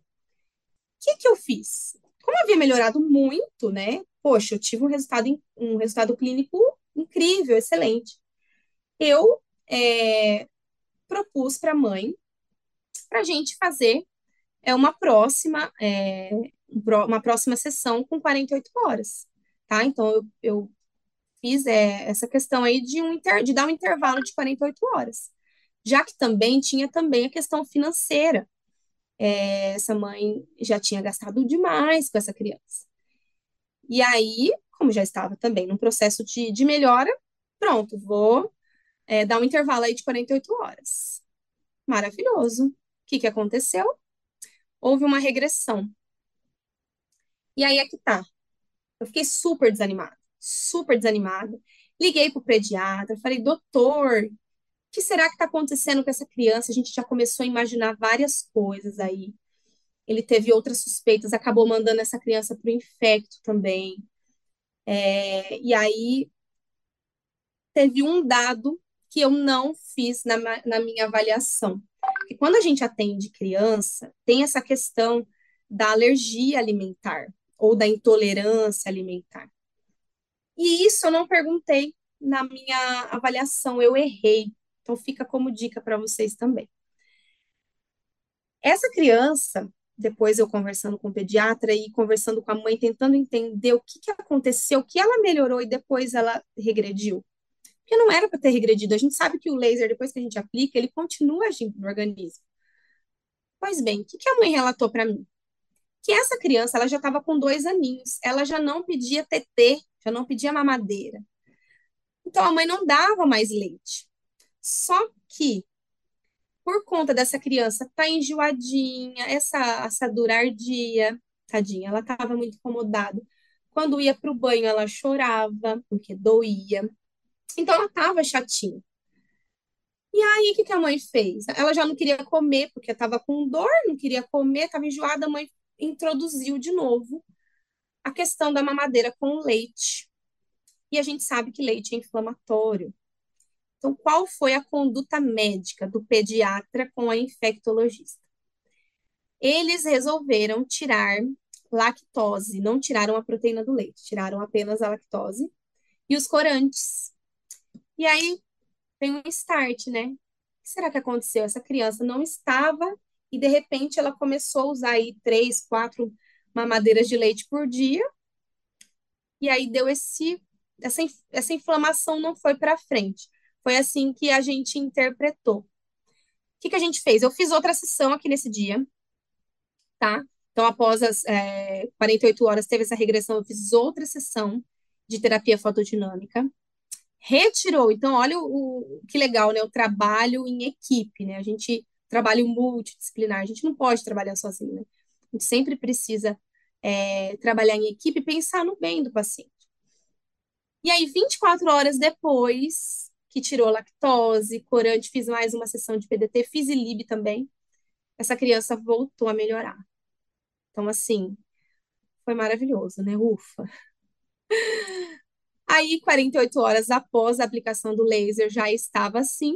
que que eu fiz? Como havia melhorado muito, né? Poxa, eu tive um resultado, um resultado clínico incrível, excelente. Eu é, propus para a mãe para a gente fazer é, uma próxima é, uma próxima sessão com 48 horas, tá? Então, eu, eu fiz é, essa questão aí de, um inter, de dar um intervalo de 48 horas, já que também tinha também a questão financeira. É, essa mãe já tinha gastado demais com essa criança. E aí, como já estava também num processo de, de melhora, pronto, vou é, dar um intervalo aí de 48 horas. Maravilhoso. O que, que aconteceu? Houve uma regressão. E aí é que tá. Eu fiquei super desanimada, super desanimada. Liguei pro pediatra, falei, doutor, o que será que está acontecendo com essa criança? A gente já começou a imaginar várias coisas aí. Ele teve outras suspeitas, acabou mandando essa criança para o infecto também. É, e aí teve um dado que eu não fiz na, na minha avaliação. Porque quando a gente atende criança, tem essa questão da alergia alimentar ou da intolerância alimentar. E isso eu não perguntei na minha avaliação, eu errei. Então fica como dica para vocês também. Essa criança, depois eu conversando com o pediatra e conversando com a mãe, tentando entender o que, que aconteceu, o que ela melhorou e depois ela regrediu. Porque não era para ter regredido. A gente sabe que o laser, depois que a gente aplica, ele continua agindo no organismo. Pois bem, o que, que a mãe relatou para mim? Que essa criança ela já estava com dois aninhos, ela já não pedia tetê, já não pedia mamadeira. Então a mãe não dava mais leite. Só que por conta dessa criança tá enjoadinha, essa assadura ardia, tadinha, ela estava muito incomodada. Quando ia para o banho, ela chorava, porque doía. Então, ela estava chatinha. E aí, o que, que a mãe fez? Ela já não queria comer, porque estava com dor, não queria comer, estava enjoada. A mãe introduziu de novo a questão da mamadeira com leite. E a gente sabe que leite é inflamatório. Então, qual foi a conduta médica do pediatra com a infectologista? Eles resolveram tirar lactose, não tiraram a proteína do leite, tiraram apenas a lactose e os corantes. E aí tem um start, né? O que será que aconteceu? Essa criança não estava e de repente ela começou a usar aí três, quatro mamadeiras de leite por dia, e aí deu esse essa, essa inflamação não foi para frente. Foi assim que a gente interpretou. O que, que a gente fez? Eu fiz outra sessão aqui nesse dia, tá? Então, após as é, 48 horas, teve essa regressão, eu fiz outra sessão de terapia fotodinâmica. Retirou, então, olha o, o que legal, né? O trabalho em equipe, né? A gente trabalho multidisciplinar, a gente não pode trabalhar sozinho, né? A gente sempre precisa é, trabalhar em equipe e pensar no bem do paciente. E aí, 24 horas depois que tirou lactose, corante, fiz mais uma sessão de PDT, fiz ILIB também, essa criança voltou a melhorar. Então, assim, foi maravilhoso, né? Ufa! Aí, 48 horas após a aplicação do laser, já estava assim.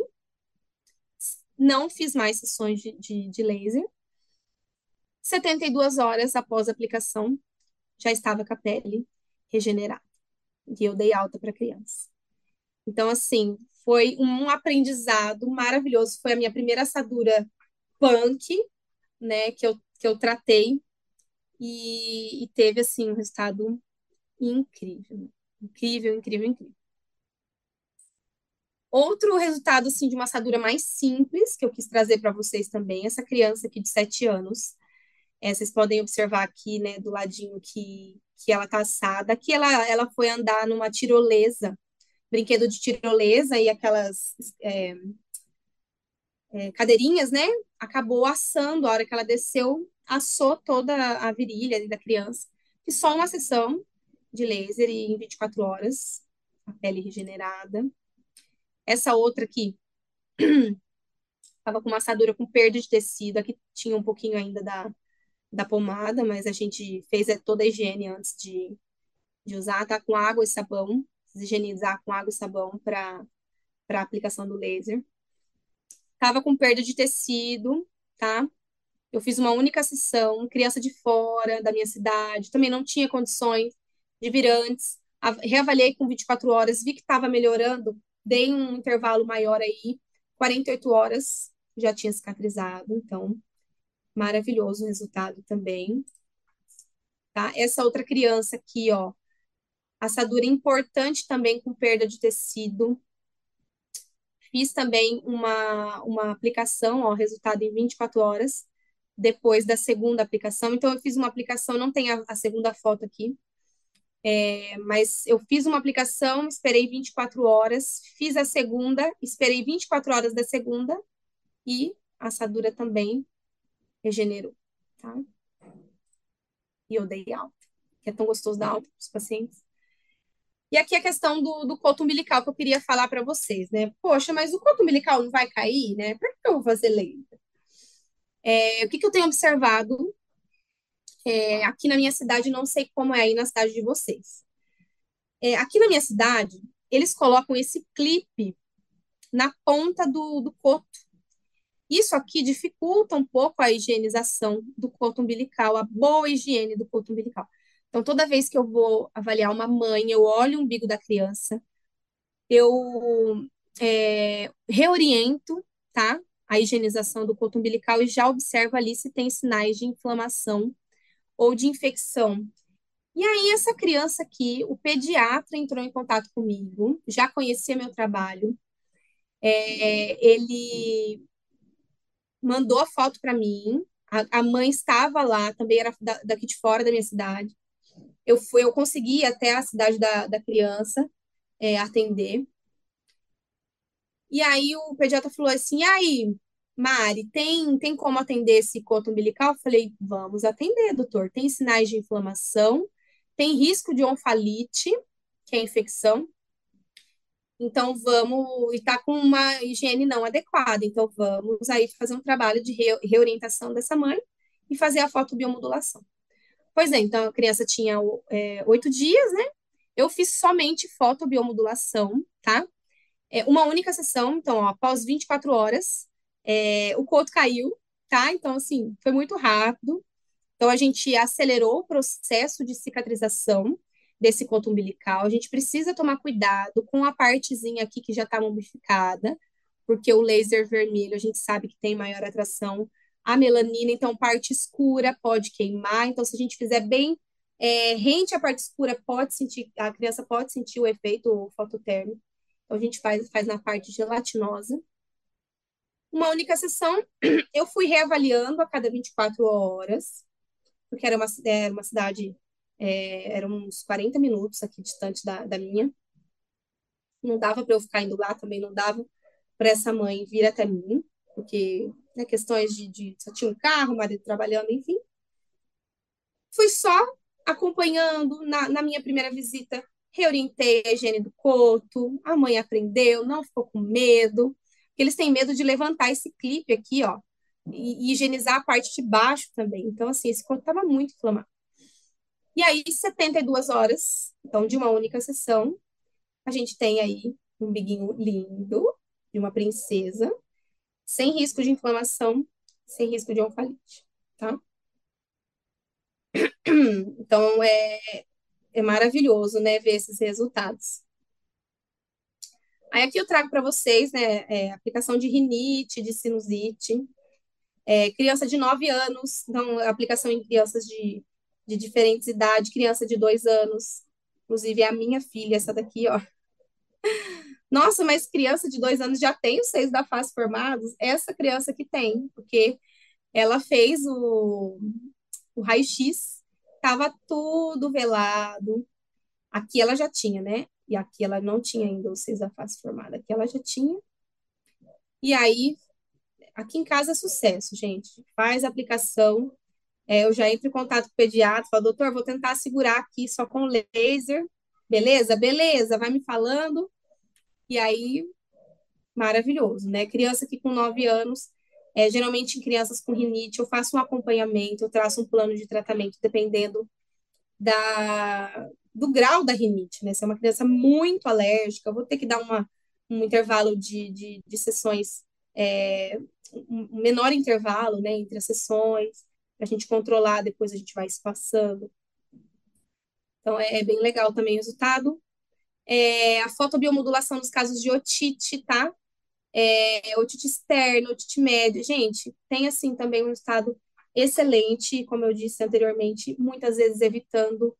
Não fiz mais sessões de, de, de laser. 72 horas após a aplicação, já estava com a pele regenerada. E eu dei alta para a criança. Então, assim, foi um aprendizado maravilhoso. Foi a minha primeira assadura punk, né, que eu, que eu tratei. E, e teve, assim, um resultado incrível. Incrível, incrível, incrível. Outro resultado, assim, de uma assadura mais simples, que eu quis trazer para vocês também, essa criança aqui de 7 anos, é, vocês podem observar aqui, né, do ladinho que, que ela tá assada. Aqui ela, ela foi andar numa tirolesa, brinquedo de tirolesa e aquelas é, é, cadeirinhas, né? Acabou assando a hora que ela desceu, assou toda a virilha da criança. E só uma sessão de laser e em 24 horas, a pele regenerada. Essa outra aqui estava com uma assadura com perda de tecido, aqui tinha um pouquinho ainda da, da pomada, mas a gente fez é, toda a higiene antes de, de usar, tá com água e sabão, higienizar com água e sabão para para aplicação do laser. Tava com perda de tecido, tá? Eu fiz uma única sessão, criança de fora da minha cidade, também não tinha condições de vir antes. Reavaliei com 24 horas, vi que estava melhorando, dei um intervalo maior aí, 48 horas já tinha cicatrizado, então Maravilhoso o resultado também. Tá? Essa outra criança aqui, ó, assadura importante também com perda de tecido. Fiz também uma, uma aplicação, ó, resultado em 24 horas, depois da segunda aplicação. Então, eu fiz uma aplicação, não tem a, a segunda foto aqui, é, mas eu fiz uma aplicação, esperei 24 horas, fiz a segunda, esperei 24 horas da segunda, e a assadura também regenerou, tá? E eu dei alta, que é tão gostoso dar alta para os pacientes. E aqui a questão do, do coto umbilical que eu queria falar para vocês, né? Poxa, mas o coto umbilical não vai cair, né? Por que eu vou fazer lenta? É, o que, que eu tenho observado é, aqui na minha cidade, não sei como é aí na cidade de vocês. É, aqui na minha cidade, eles colocam esse clipe na ponta do, do coto, isso aqui dificulta um pouco a higienização do coto umbilical, a boa higiene do coto umbilical. Então, toda vez que eu vou avaliar uma mãe, eu olho o umbigo da criança, eu é, reoriento, tá? A higienização do coto umbilical e já observo ali se tem sinais de inflamação ou de infecção. E aí, essa criança aqui, o pediatra entrou em contato comigo, já conhecia meu trabalho, é, ele mandou a foto para mim. A, a, mãe estava lá, também era da, daqui de fora da minha cidade. Eu fui, eu consegui até a cidade da, da criança é, atender. E aí o pediatra falou assim: aí, Mari, tem, tem como atender esse coto umbilical? Eu falei: vamos atender, doutor. Tem sinais de inflamação, tem risco de onfalite, que é infecção, então vamos, e está com uma higiene não adequada, então vamos aí fazer um trabalho de re, reorientação dessa mãe e fazer a fotobiomodulação. Pois é, então a criança tinha é, oito dias, né? Eu fiz somente fotobiomodulação, tá? É, uma única sessão, então, ó, após 24 horas, é, o coto caiu, tá? Então, assim, foi muito rápido. Então, a gente acelerou o processo de cicatrização, desse coto umbilical. A gente precisa tomar cuidado com a partezinha aqui que já está mumificada, porque o laser vermelho a gente sabe que tem maior atração à melanina, então parte escura pode queimar. Então, se a gente fizer bem é, rente à parte escura, pode sentir, a criança pode sentir o efeito fototérmico. Então, a gente faz, faz na parte gelatinosa. Uma única sessão, <clears throat> eu fui reavaliando a cada 24 horas, porque era uma, era uma cidade é, eram uns 40 minutos aqui distante da, da minha. Não dava para eu ficar indo lá, também não dava para essa mãe vir até mim, porque né, questões de, de só tinha um carro, marido trabalhando, enfim. Fui só acompanhando na, na minha primeira visita, reorientei a higiene do coto, a mãe aprendeu, não ficou com medo, porque eles têm medo de levantar esse clipe aqui, ó, e, e higienizar a parte de baixo também. Então, assim, esse coto estava muito inflamado. E aí, 72 horas, então, de uma única sessão, a gente tem aí um biguinho lindo, de uma princesa, sem risco de inflamação, sem risco de onfalite, tá? <clears throat> Então, é, é maravilhoso, né, ver esses resultados. Aí aqui eu trago para vocês, né, é, aplicação de rinite, de sinusite, é, criança de 9 anos, então, aplicação em crianças de, de diferentes idades, criança de 2 anos, inclusive é a minha filha, essa daqui, ó. Nossa, mas criança de 2 anos já tem os seis da face formados? Essa criança que tem, porque ela fez o, o raio-x, estava tudo velado. Aqui ela já tinha, né? E aqui ela não tinha ainda da face formada. Aqui ela já tinha. E aí Aqui em casa é sucesso, gente. Faz a aplicação. É, eu já entro em contato com o pediatra, falo, doutor, vou tentar segurar aqui só com laser. Beleza? Beleza, vai me falando. E aí, maravilhoso, né? Criança aqui com 9 anos, é, geralmente em crianças com rinite, eu faço um acompanhamento, eu traço um plano de tratamento dependendo da, do grau da rinite, né? Se é uma criança muito alérgica, eu vou ter que dar uma, um intervalo de, de, de sessões é, um menor intervalo né, entre as sessões, para a gente controlar, depois a gente vai espaçando. Então, é, é bem legal também o resultado. É, a fotobiomodulação nos casos de otite, tá? É, otite externo, otite médio. Gente, tem assim também um resultado excelente, como eu disse anteriormente, muitas vezes evitando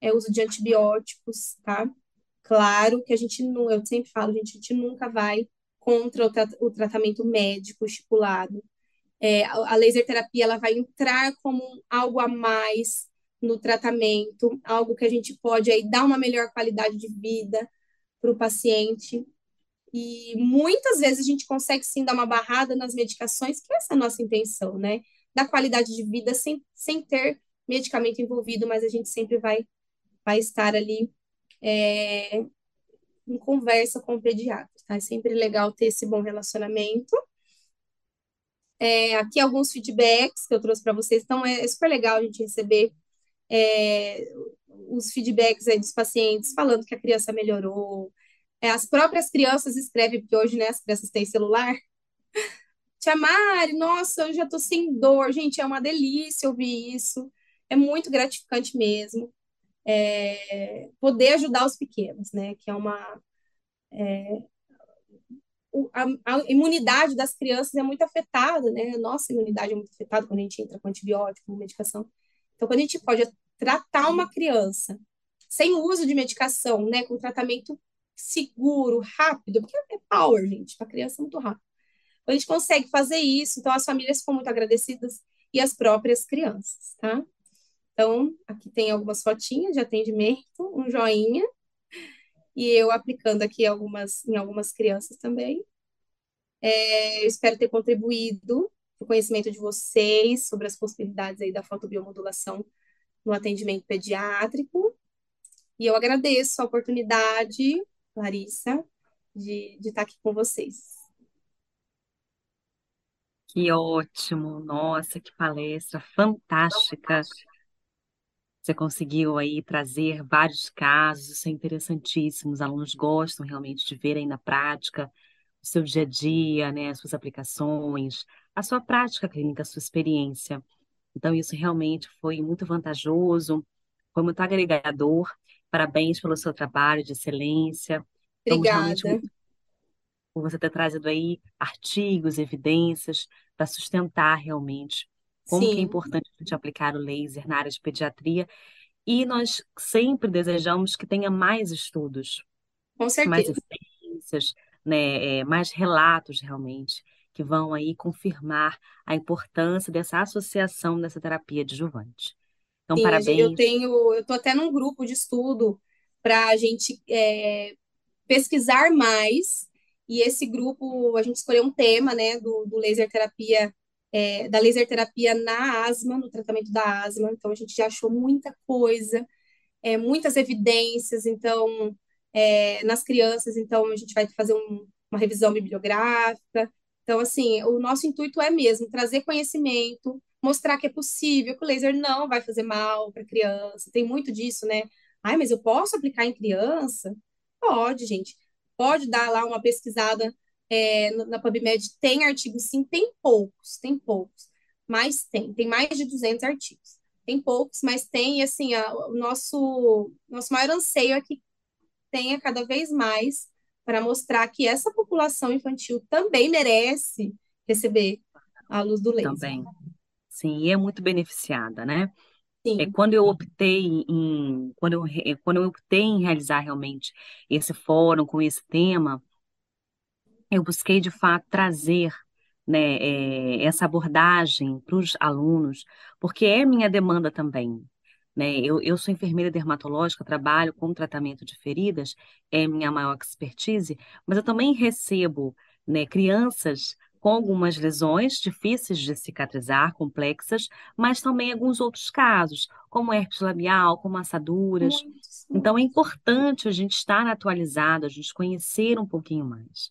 é, uso de antibióticos, tá? Claro que a gente não, eu sempre falo, gente, a gente nunca vai contra o, tra o tratamento médico estipulado. É, a laser terapia ela vai entrar como algo a mais no tratamento, algo que a gente pode aí dar uma melhor qualidade de vida para o paciente. E muitas vezes a gente consegue sim dar uma barrada nas medicações, que essa é a nossa intenção, né? Da qualidade de vida sem, sem ter medicamento envolvido, mas a gente sempre vai, vai estar ali é, em conversa com o pediatra, tá? É sempre legal ter esse bom relacionamento. É, aqui alguns feedbacks que eu trouxe para vocês, então é, é, super legal a gente receber é, os feedbacks aí dos pacientes falando que a criança melhorou. É, as próprias crianças escrevem, porque hoje né, as crianças têm celular. <laughs> Tia Mari, nossa, eu já tô sem dor. Gente, é uma delícia ouvir isso. É muito gratificante mesmo é, poder ajudar os pequenos, né? Que é uma é, a, a, imunidade das crianças é muito afetada, né? Nossa imunidade é muito afetada quando a gente entra com antibiótico, com medicação. Então, quando a gente pode tratar uma criança sem o uso de medicação, né? Com tratamento seguro, rápido, porque é power, gente, para criança é muito rápido. A gente consegue fazer isso, então as famílias ficam muito agradecidas e as próprias crianças, tá? Então, aqui tem algumas fotinhas de atendimento, um joinha, e eu aplicando aqui algumas, em algumas crianças também. É, eu espero ter contribuído para o conhecimento de vocês sobre as possibilidades aí da fotobiomodulação no atendimento pediátrico. E eu agradeço a oportunidade, Larissa, de, de estar aqui com vocês. Que ótimo! Nossa, que palestra fantástica! Você conseguiu aí trazer vários casos, isso é interessantíssimo. Os alunos gostam realmente de ver aí na prática o seu dia a dia, né, as suas aplicações, a sua prática clínica, a sua experiência. Então, isso realmente foi muito vantajoso, foi muito agregador. Parabéns pelo seu trabalho de excelência. Obrigada. por você ter trazido aí artigos, evidências para sustentar realmente como que é importante a gente aplicar o laser na área de pediatria. E nós sempre desejamos que tenha mais estudos, com mais certeza. evidências, né, é, mais relatos realmente, que vão aí confirmar a importância dessa associação dessa terapia adjuvante. Então, Sim, eu parabéns. tenho, eu estou até num grupo de estudo para a gente é, pesquisar mais E esse grupo, a gente escolheu um tema, né, do, do laser terapia, é, da laser terapia na asma, no tratamento da asma. Então, a gente já achou muita coisa, é, muitas evidências. Então, é, nas crianças, então, a gente vai fazer um, uma revisão bibliográfica. Então, assim, o nosso intuito é mesmo trazer conhecimento, mostrar que é possível, que o laser não vai fazer mal para criança. Tem muito disso, né? Ai, mas eu posso aplicar em criança? Pode, gente. Pode dar lá uma pesquisada é, na PubMed. Tem artigos, sim, tem poucos, tem poucos, mas tem. Tem mais de 200 artigos. Tem poucos, mas tem, assim, a, o nosso, nosso maior anseio é que tenha cada vez mais para mostrar que essa população infantil também merece receber a luz do laser. Também. Sim, e é muito beneficiada, né? Sim. É, quando eu optei em, quando eu, quando eu optei em realizar realmente esse fórum com esse tema, eu busquei de fato trazer, né, é, essa abordagem para os alunos, porque é minha demanda também. Né? Eu, eu sou enfermeira dermatológica, trabalho com tratamento de feridas, é minha maior expertise, mas eu também recebo, né, crianças com algumas lesões difíceis de cicatrizar, complexas, mas também alguns outros casos, como herpes labial, como assaduras. Então, é importante a gente estar atualizado, a gente conhecer um pouquinho mais.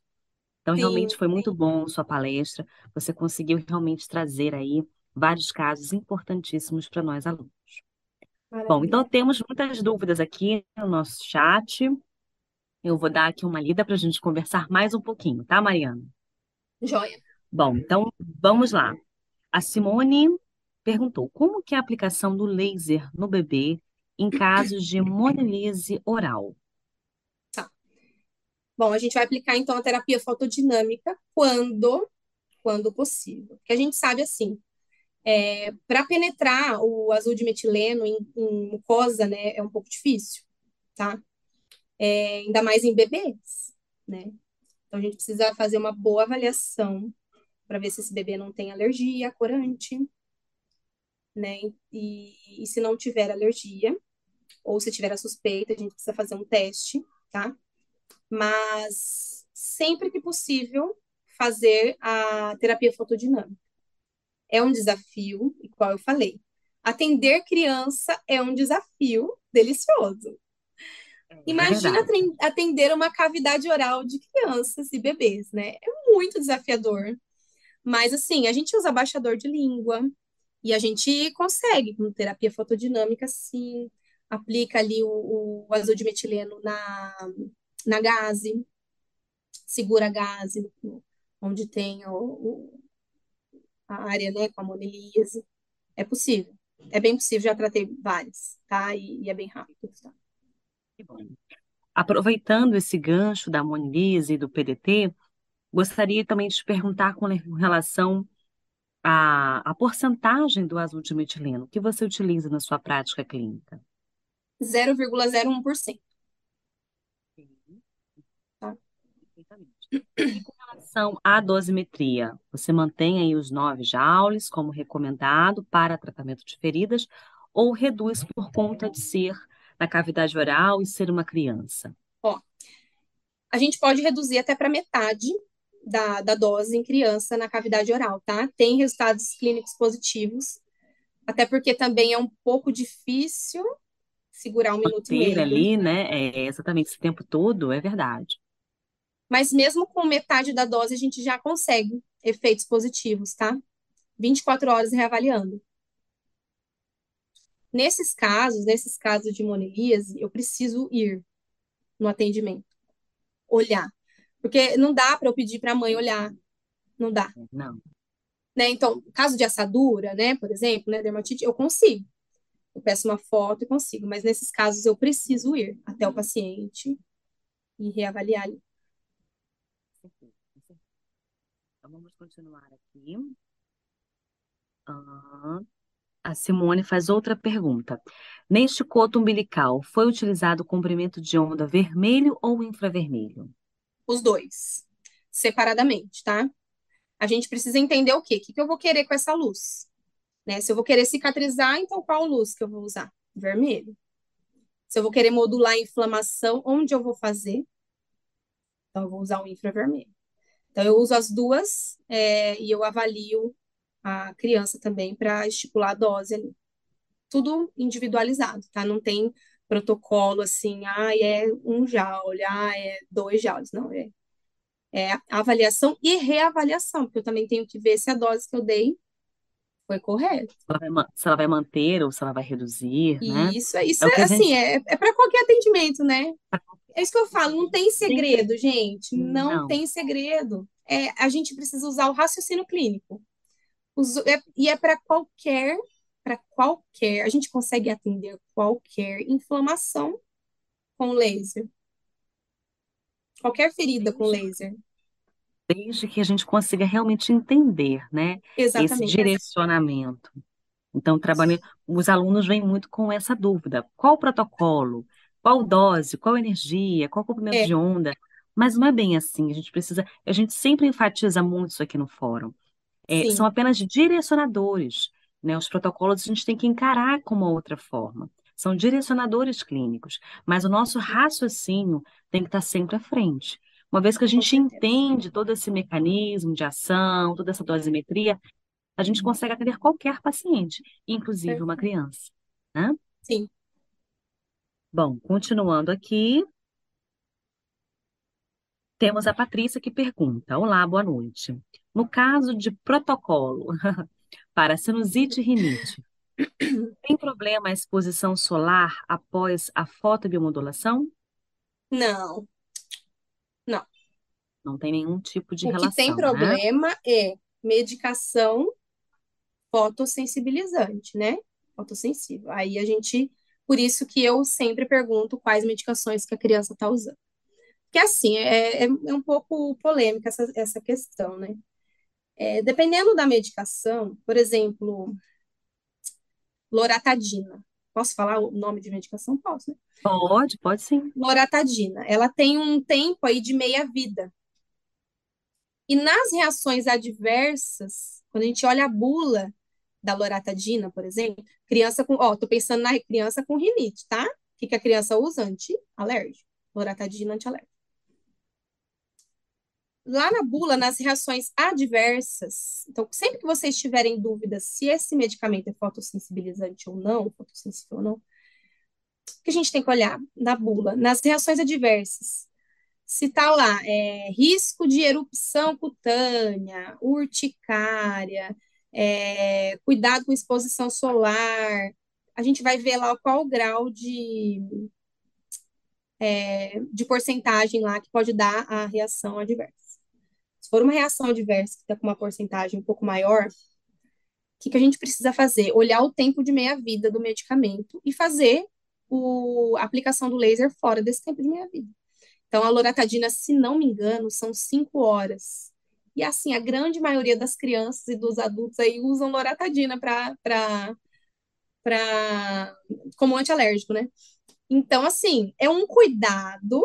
Então, Sim, realmente foi muito bom sua palestra. Você conseguiu realmente trazer aí vários casos importantíssimos para nós alunos. Bom, então maravilha. temos muitas dúvidas aqui no nosso chat. Eu vou dar aqui uma lida para a gente conversar mais um pouquinho, tá, Mariana? Joia. Bom, então vamos lá. A Simone perguntou: como que é a aplicação do laser no bebê em casos de monolise oral? Bom, a gente vai aplicar então a terapia fotodinâmica quando, quando possível. Porque a gente sabe assim, é, para penetrar o azul de metileno em, em mucosa, né, é um pouco difícil, tá? É, ainda mais em bebês, né? Então a gente precisa fazer uma boa avaliação para ver se esse bebê não tem alergia a corante, né? E, e se não tiver alergia, ou se tiver a suspeita, a gente precisa fazer um teste, tá? Mas sempre que possível, fazer a terapia fotodinâmica. É um desafio, igual eu falei. Atender criança é um desafio delicioso. É Imagina verdade. atender uma cavidade oral de crianças e bebês, né? É muito desafiador. Mas, assim, a gente usa abaixador de língua e a gente consegue, com terapia fotodinâmica, sim. Aplica ali o, o azul de metileno na, na gaze, segura a gaze onde tem o, o- a área, né, com a monelíase. É possível. É bem possível, já tratei várias, tá? E, e é bem rápido, tá? Que bom. Aproveitando esse gancho da monolise e do PDT, gostaria também de te perguntar com relação à, à porcentagem do azul de metileno que você utiliza na sua prática clínica. 0,01%, com relação à dosimetria, você mantém aí os 9 joules como recomendado para tratamento de feridas ou reduz por conta de ser na cavidade oral e ser uma criança? Ó, a gente pode reduzir até para metade da, da dose em criança na cavidade oral, tá? Tem resultados clínicos positivos, até porque também é um pouco difícil segurar um minuto e meio. ali, né, é, exatamente esse tempo todo, é verdade. Mas mesmo com metade da dose, a gente já consegue efeitos positivos, tá? 24 horas reavaliando. Nesses casos, nesses casos de monelíase, eu preciso ir no atendimento, olhar. Porque não dá para eu pedir para a mãe olhar, não dá. Não, Né? Então, caso de assadura, né, por exemplo, né, dermatite, eu consigo. Eu peço uma foto e consigo, mas nesses casos eu preciso ir até o paciente e reavaliar ali. perfeito, perfeito. Então vamos continuar aqui. A Simone faz outra pergunta. Neste coto umbilical, foi utilizado o comprimento de onda vermelho ou infravermelho? Os dois, separadamente, tá? A gente precisa entender o quê? O que que eu vou querer com essa luz? Né? Se eu vou querer cicatrizar, então qual luz que eu vou usar? Vermelho. Se eu vou querer modular a inflamação, onde eu vou fazer? Então, eu vou usar o infravermelho. Então, eu uso as duas é, e eu avalio a criança também para estipular a dose ali. Tudo individualizado, tá? Não tem protocolo assim, ah, é um joule, ah, é dois joules. Não, é, é avaliação e reavaliação, porque eu também tenho que ver se a dose que eu dei foi correta. Se ela vai, se ela vai manter ou se ela vai reduzir, né? Isso, isso é, é assim, gente... é, é para qualquer atendimento, né? É isso que eu falo, não tem segredo, gente. Não, não. tem segredo. É, a gente precisa usar o raciocínio clínico. é, e é para qualquer, para qualquer, a gente consegue atender qualquer inflamação com laser. Qualquer ferida com laser. Desde que a gente consiga realmente entender, né? Exatamente. Esse direcionamento. Então, trabalhando, os alunos vêm muito com essa dúvida: qual o protocolo? Qual dose, qual energia, qual comprimento é. de onda. Mas não é bem assim. A gente precisa. A gente sempre enfatiza muito isso aqui no fórum. É, são apenas direcionadores. Né? Os protocolos a gente tem que encarar como outra forma. São direcionadores clínicos. Mas o nosso raciocínio tem que estar sempre à frente. Uma vez que a gente entende todo esse mecanismo de ação, toda essa dosimetria, a gente uhum. consegue atender qualquer paciente, inclusive uma criança. Né? Sim. Bom, continuando aqui, temos a Patrícia que pergunta: Olá, boa noite. No caso de protocolo <laughs> para sinusite e rinite, tem problema a exposição solar após a fotobiomodulação? Não, não. Não tem nenhum tipo de O que tem né? problema é medicação fotossensibilizante, né? Fotossensível. Aí a gente por isso que eu sempre pergunto quais medicações que a criança está usando. Porque, assim, é, é, é, um pouco polêmica essa, essa questão, né? É, dependendo da medicação, por exemplo, loratadina. Posso falar o nome de medicação? Posso, né? Pode, pode sim. Loratadina. Ela tem um tempo aí de meia-vida. E nas reações adversas, quando a gente olha a bula da loratadina, por exemplo, criança com, ó, tô pensando na criança com rinite, tá? O que, que a criança usa? Anti-alérgico. Loratadina anti-alérgico. Lá na bula, nas reações adversas, então, sempre que vocês tiverem dúvidas se esse medicamento é fotossensibilizante ou não, fotossensível ou não, o que a gente tem que olhar na bula? Nas reações adversas. Se tá lá, é, risco de erupção cutânea, urticária, é, cuidado com exposição solar. A gente vai ver lá qual o grau de, é, de porcentagem lá que pode dar a reação adversa. Se for uma reação adversa que está com uma porcentagem um pouco maior, o que, que a gente precisa fazer? Olhar o tempo de meia-vida do medicamento e fazer o, a aplicação do laser fora desse tempo de meia-vida. Então, a loratadina, se não me engano, são cinco horas e assim, a grande maioria das crianças e dos adultos aí usam loratadina para para como antialérgico, né? Então, assim, é um cuidado,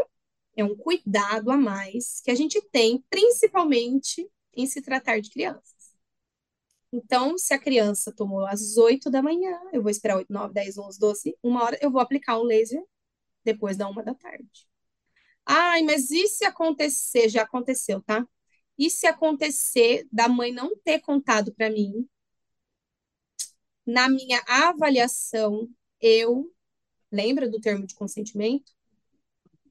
é um cuidado a mais que a gente tem, principalmente em se tratar de crianças. Então, se a criança tomou às 8 da manhã, eu vou esperar 8, 9, 10, 11, 12, uma hora, eu vou aplicar o laser depois da uma da tarde. Ai, mas e se acontecer? Já aconteceu, tá? E se acontecer da mãe não ter contado para mim, na minha avaliação, eu lembra do termo de consentimento?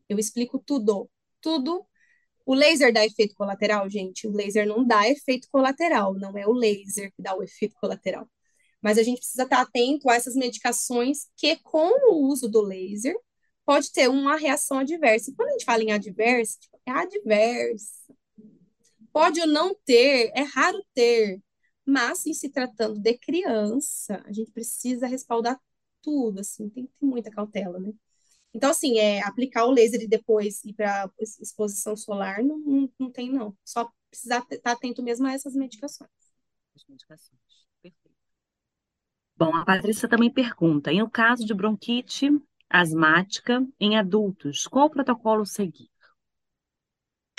Eu explico tudo, tudo. O laser dá efeito colateral, gente. O laser não dá efeito colateral, não é o laser que dá o efeito colateral. Mas a gente precisa estar atento a essas medicações que, com o uso do laser, pode ter uma reação adversa. E quando a gente fala em adversa, tipo, é adversa. Pode ou não ter, é raro ter, mas em se tratando de criança, a gente precisa respaldar tudo, assim, tem que ter muita cautela, né? Então, assim, é, aplicar o laser e depois ir para exposição solar, não, não, não, tem, não. Só precisar estar tá atento mesmo a essas medicações. As medicações, perfeito. Bom, a Patrícia também pergunta, em o caso de bronquite asmática em adultos, qual o protocolo seguir?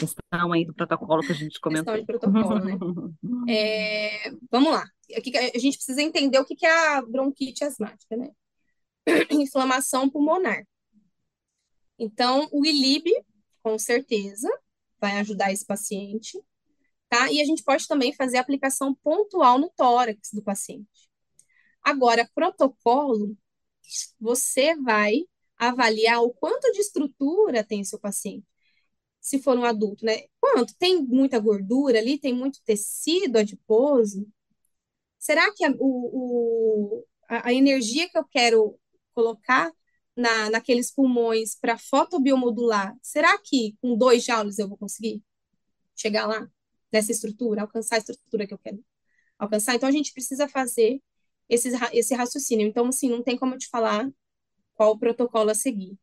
Questão aí do protocolo que a gente comentou. Questão de protocolo, né? <laughs> É, vamos lá. Aqui a gente precisa entender o que é a bronquite asmática, né? <clears throat> Inflamação pulmonar. Então, o ILIB, com certeza, vai ajudar esse paciente, tá? E a gente pode também fazer aplicação pontual no tórax do paciente. Agora, protocolo, você vai avaliar o quanto de estrutura tem seu paciente. Se for um adulto, né? Quanto? Tem muita gordura ali? Tem muito tecido adiposo? Será que a, o, o, a, a energia que eu quero colocar na, naqueles pulmões para fotobiomodular, será que com dois joules eu vou conseguir chegar lá, nessa estrutura, alcançar a estrutura que eu quero alcançar? Então, a gente precisa fazer esse, esse raciocínio. Então, assim, não tem como eu te falar qual o protocolo a seguir.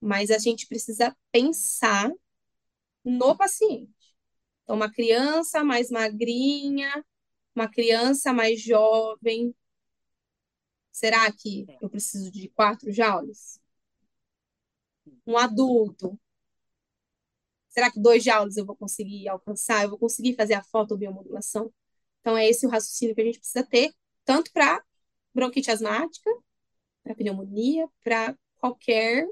Mas a gente precisa pensar no paciente. Então, uma criança mais magrinha, uma criança mais jovem. Será que eu preciso de quatro joules? Um adulto. Será que dois joules eu vou conseguir alcançar? Eu vou conseguir fazer a fotobiomodulação? Então, é esse o raciocínio que a gente precisa ter, tanto para bronquite asmática, para pneumonia, para qualquer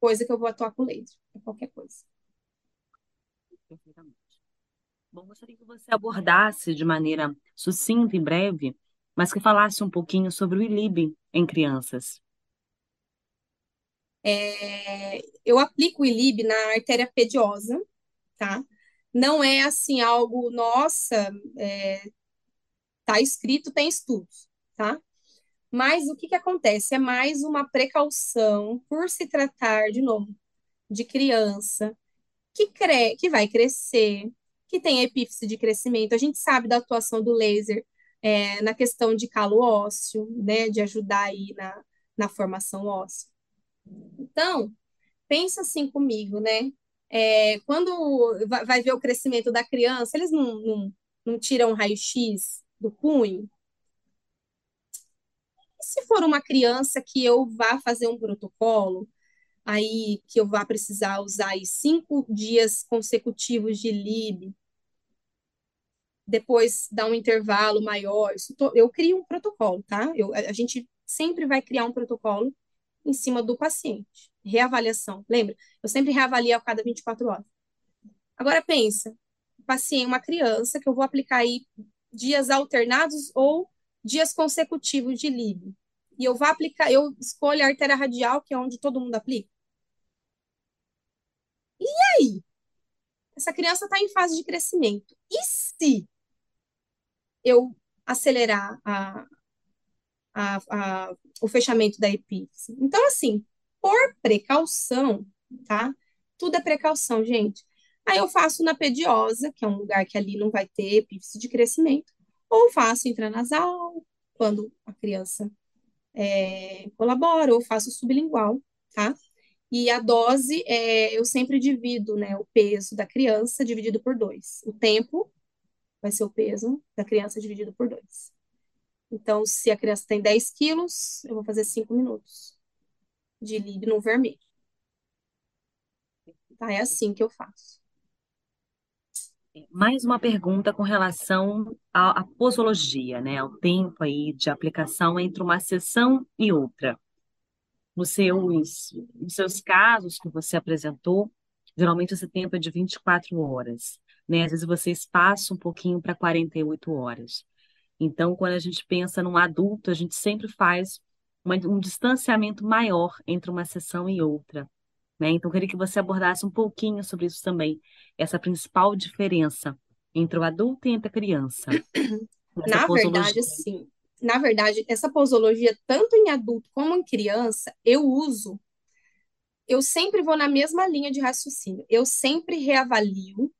coisa que eu vou atuar com laser, para qualquer coisa. Perfeitamente. Bom, gostaria que você abordasse de maneira sucinta e breve, mas que falasse um pouquinho sobre o ILIB em crianças. É, eu aplico o ILIB na artéria pediosa, tá? Não é assim algo, nossa, é, tá escrito, tem estudos, tá? Mas o que que acontece? É mais uma precaução por se tratar, de novo, de criança que, cre que vai crescer, que tem epífise de crescimento. A gente sabe da atuação do laser é, na questão de calo ósseo, né, de ajudar aí na, na formação óssea. Então, pensa assim comigo, né? É, quando vai ver o crescimento da criança, eles não, não, não tiram raio-x do punho? E se for uma criança que eu vá fazer um protocolo, aí que eu vá precisar usar aí cinco dias consecutivos de lib, depois dar um intervalo maior, eu crio um protocolo, tá? Eu, a gente sempre vai criar um protocolo em cima do paciente. Reavaliação, lembra? Eu sempre reavalio a cada 24 horas. Agora pensa, paciente, uma criança que eu vou aplicar aí dias alternados ou dias consecutivos de lib. E eu vou aplicar, eu escolho a artéria radial, que é onde todo mundo aplica. E aí? Essa criança está em fase de crescimento. E se eu acelerar a, a, a, o fechamento da epífise? Então, assim, por precaução, tá? Tudo é precaução, gente. Aí eu faço na pediosa, que é um lugar que ali não vai ter epífise de crescimento, ou faço intranasal, quando a criança é, colabora, ou faço sublingual, tá? E a dose, é, eu sempre divido, né, o peso da criança dividido por dois. O tempo vai ser o peso da criança dividido por dois. Então, se a criança tem 10 quilos, eu vou fazer 5 minutos de lib no vermelho. Tá? É assim que eu faço. Mais uma pergunta com relação à, à posologia, né? Ao tempo aí de aplicação entre uma sessão e outra nos seus, nos seus casos que você apresentou, geralmente esse tempo é de 24 horas, né? Às vezes você espaça um pouquinho para 48 horas. Então, quando a gente pensa num adulto, a gente sempre faz uma, um distanciamento maior entre uma sessão e outra. Né? Então, eu queria que você abordasse um pouquinho sobre isso também, essa principal diferença entre o adulto e entre a criança. <coughs> Na verdade, sim na verdade, essa posologia, tanto em adulto como em criança, eu uso, eu sempre vou na mesma linha de raciocínio. Eu sempre reavalio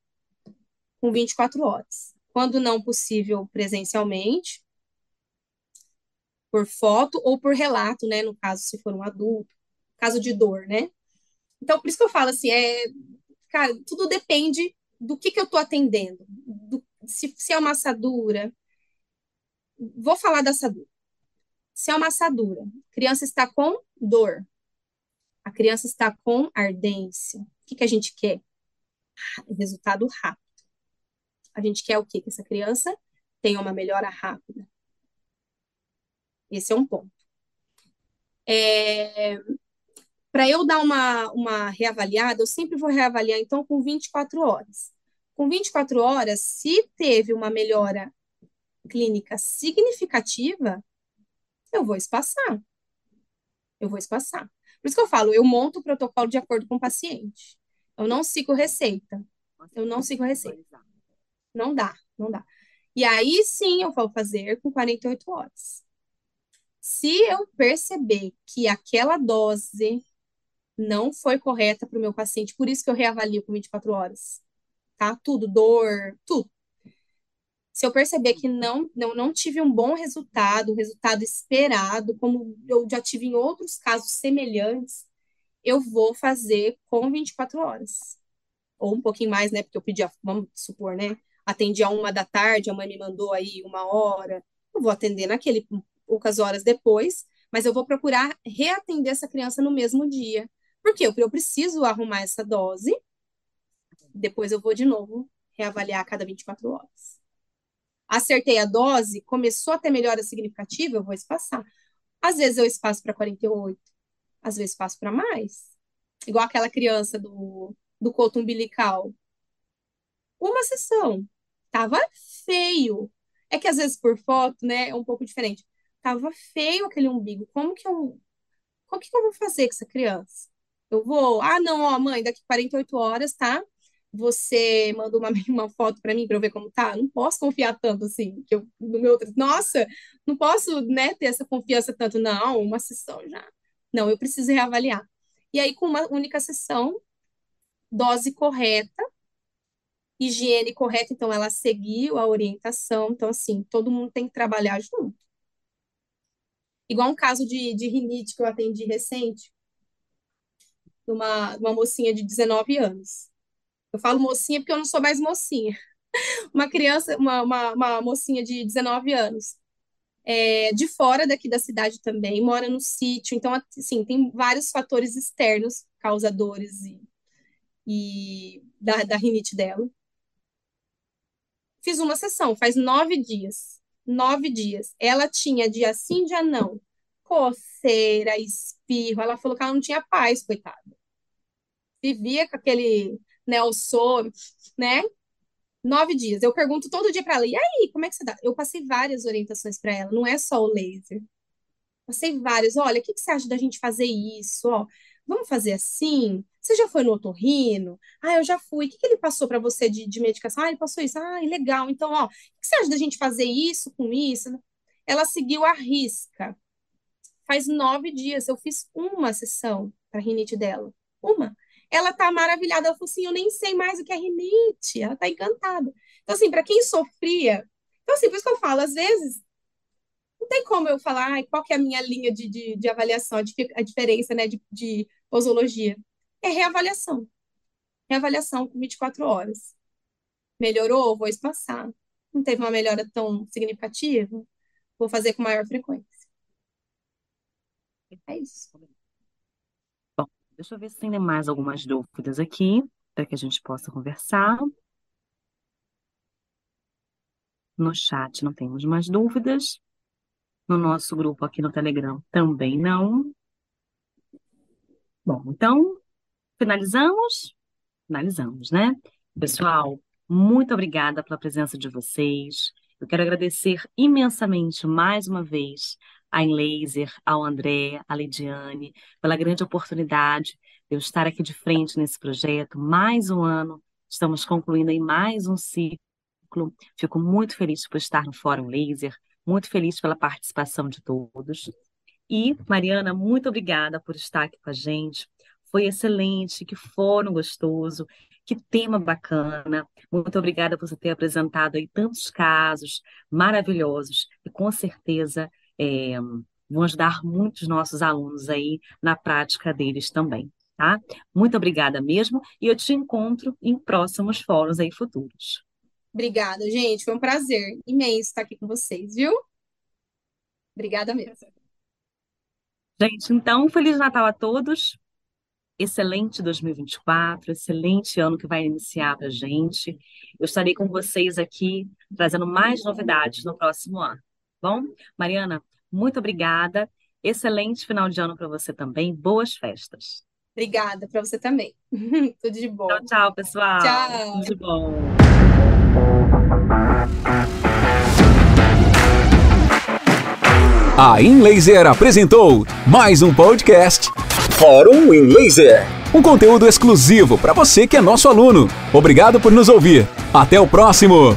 com 24 horas. Quando não possível presencialmente, por foto ou por relato, né? No caso, se for um adulto, caso de dor, né? Então, por isso que eu falo assim, é, cara, tudo depende do que, que eu tô atendendo. Do, se, se é uma assadura, vou falar da assadura. Se é uma assadura, a criança está com dor, a criança está com ardência, o que, que a gente quer? Resultado rápido. A gente quer o quê? Que essa criança tenha uma melhora rápida. Esse é um ponto. É... Para eu dar uma, uma reavaliada, eu sempre vou reavaliar, então, com 24 horas. Com 24 horas, se teve uma melhora clínica significativa, eu vou espaçar. Eu vou espaçar. Por isso que eu falo, eu monto o protocolo de acordo com o paciente. Eu não sigo receita. Eu não sigo receita. Não dá, não dá. E aí sim eu vou fazer com 48 horas. Se eu perceber que aquela dose não foi correta para o meu paciente, por isso que eu reavalio com 24 horas, tá? Tudo, dor, tudo. Se eu perceber que não, não, não tive um bom resultado, um resultado esperado, como eu já tive em outros casos semelhantes, eu vou fazer com 24 horas. Ou um pouquinho mais, né? Porque eu pedi, vamos supor, né? Atendi a uma da tarde, a mãe me mandou aí uma hora. Eu vou atender naquele poucas horas depois, mas eu vou procurar reatender essa criança no mesmo dia. Porque eu preciso arrumar essa dose, depois eu vou de novo reavaliar a cada 24 horas. Acertei a dose, começou a ter melhora significativa, eu vou espaçar. Às vezes eu espaço para 48, às vezes espaço para mais. Igual aquela criança do, do coto umbilical. Uma sessão. Tava feio. É que às vezes por foto, né, é um pouco diferente. Tava feio aquele umbigo. Como que eu, como que eu vou fazer com essa criança? Eu vou, ah, não, ó, mãe, daqui 48 horas, tá? Você manda uma, <laughs> uma foto para mim para eu ver como tá? Não posso confiar tanto assim, que eu no meu nossa, não posso, né, ter essa confiança tanto não, uma sessão já. Não, eu preciso reavaliar. E aí com uma única sessão, dose correta, higiene correta, então ela seguiu a orientação, então assim, todo mundo tem que trabalhar junto. Igual um caso de, de rinite que eu atendi recente, uma, uma mocinha de 19 anos. Eu falo mocinha porque eu não sou mais mocinha. <laughs> Uma criança, uma, uma, uma mocinha de 19 anos. É, de fora daqui da cidade também, mora no sítio, então, assim, tem vários fatores externos causadores e, e da, da rinite dela. Fiz uma sessão, faz nove dias nove dias. Ela tinha dia sim, dia não. Coceira, espirro. Ela falou que ela não tinha paz, coitada. Vivia com aquele Nelson, né? Nove dias. Eu pergunto todo dia para ela, e aí, como é que você dá? Eu passei várias orientações para ela, não é só o laser. Passei várias. Olha, o que, que você acha da gente fazer isso? Ó, vamos fazer assim? Você já foi no otorrino? Ah, eu já fui. O que, que ele passou para você de, de medicação? Ah, ele passou isso. Ah, legal. Então, ó, o que você acha da gente fazer isso com isso? Ela seguiu a risca. Faz nove dias eu fiz uma sessão para rinite dela. Uma. Ela tá maravilhada. Ela falou assim: eu nem sei mais o que é rinite. Ela tá encantada. Então, assim, para quem sofria. Então, assim, por isso que eu falo, às vezes, não tem como eu falar ah, qual que é a minha linha de, de, de avaliação, a, a diferença né, de, de posologia é reavaliação. Reavaliação com 24 horas. Melhorou? Vou espaçar. Não teve uma melhora tão significativa? Vou fazer com maior frequência. É isso. Deixa eu ver se tem mais algumas dúvidas aqui, para que a gente possa conversar. No chat não temos mais dúvidas. No nosso grupo aqui no Telegram também não. Bom, então Finalizamos? Finalizamos, né? Pessoal, muito obrigada pela presença de vocês. Eu quero agradecer imensamente mais uma vez a Laser, ao André, à Lidiane, pela grande oportunidade de eu estar aqui de frente nesse projeto. Mais um ano, estamos concluindo aí mais um ciclo. Fico muito feliz por estar no Fórum Laser, muito feliz pela participação de todos. E, Mariana, muito obrigada por estar aqui com a gente foi excelente, que fórum gostoso, que tema bacana. Muito obrigada por você ter apresentado aí tantos casos maravilhosos e com certeza é, vão ajudar muitos nossos alunos aí na prática deles também, tá? Muito obrigada mesmo e eu te encontro em próximos fóruns aí futuros. Obrigada, gente. Foi um prazer imenso estar aqui com vocês, viu? Obrigada mesmo. Gente, então, Feliz Natal a todos excelente 2024, excelente ano que vai iniciar para a gente. Eu estarei com vocês aqui trazendo mais novidades no próximo ano. Bom, Mariana, muito obrigada. Excelente final de ano para você também. Boas festas. Obrigada para você também. <laughs> Tudo de bom. Tchau, tchau, pessoal. Tchau. Tudo de bom. A InLaser apresentou mais um podcast Fórum InLaser. Um conteúdo exclusivo para você que é nosso aluno. Obrigado por nos ouvir. Até o próximo.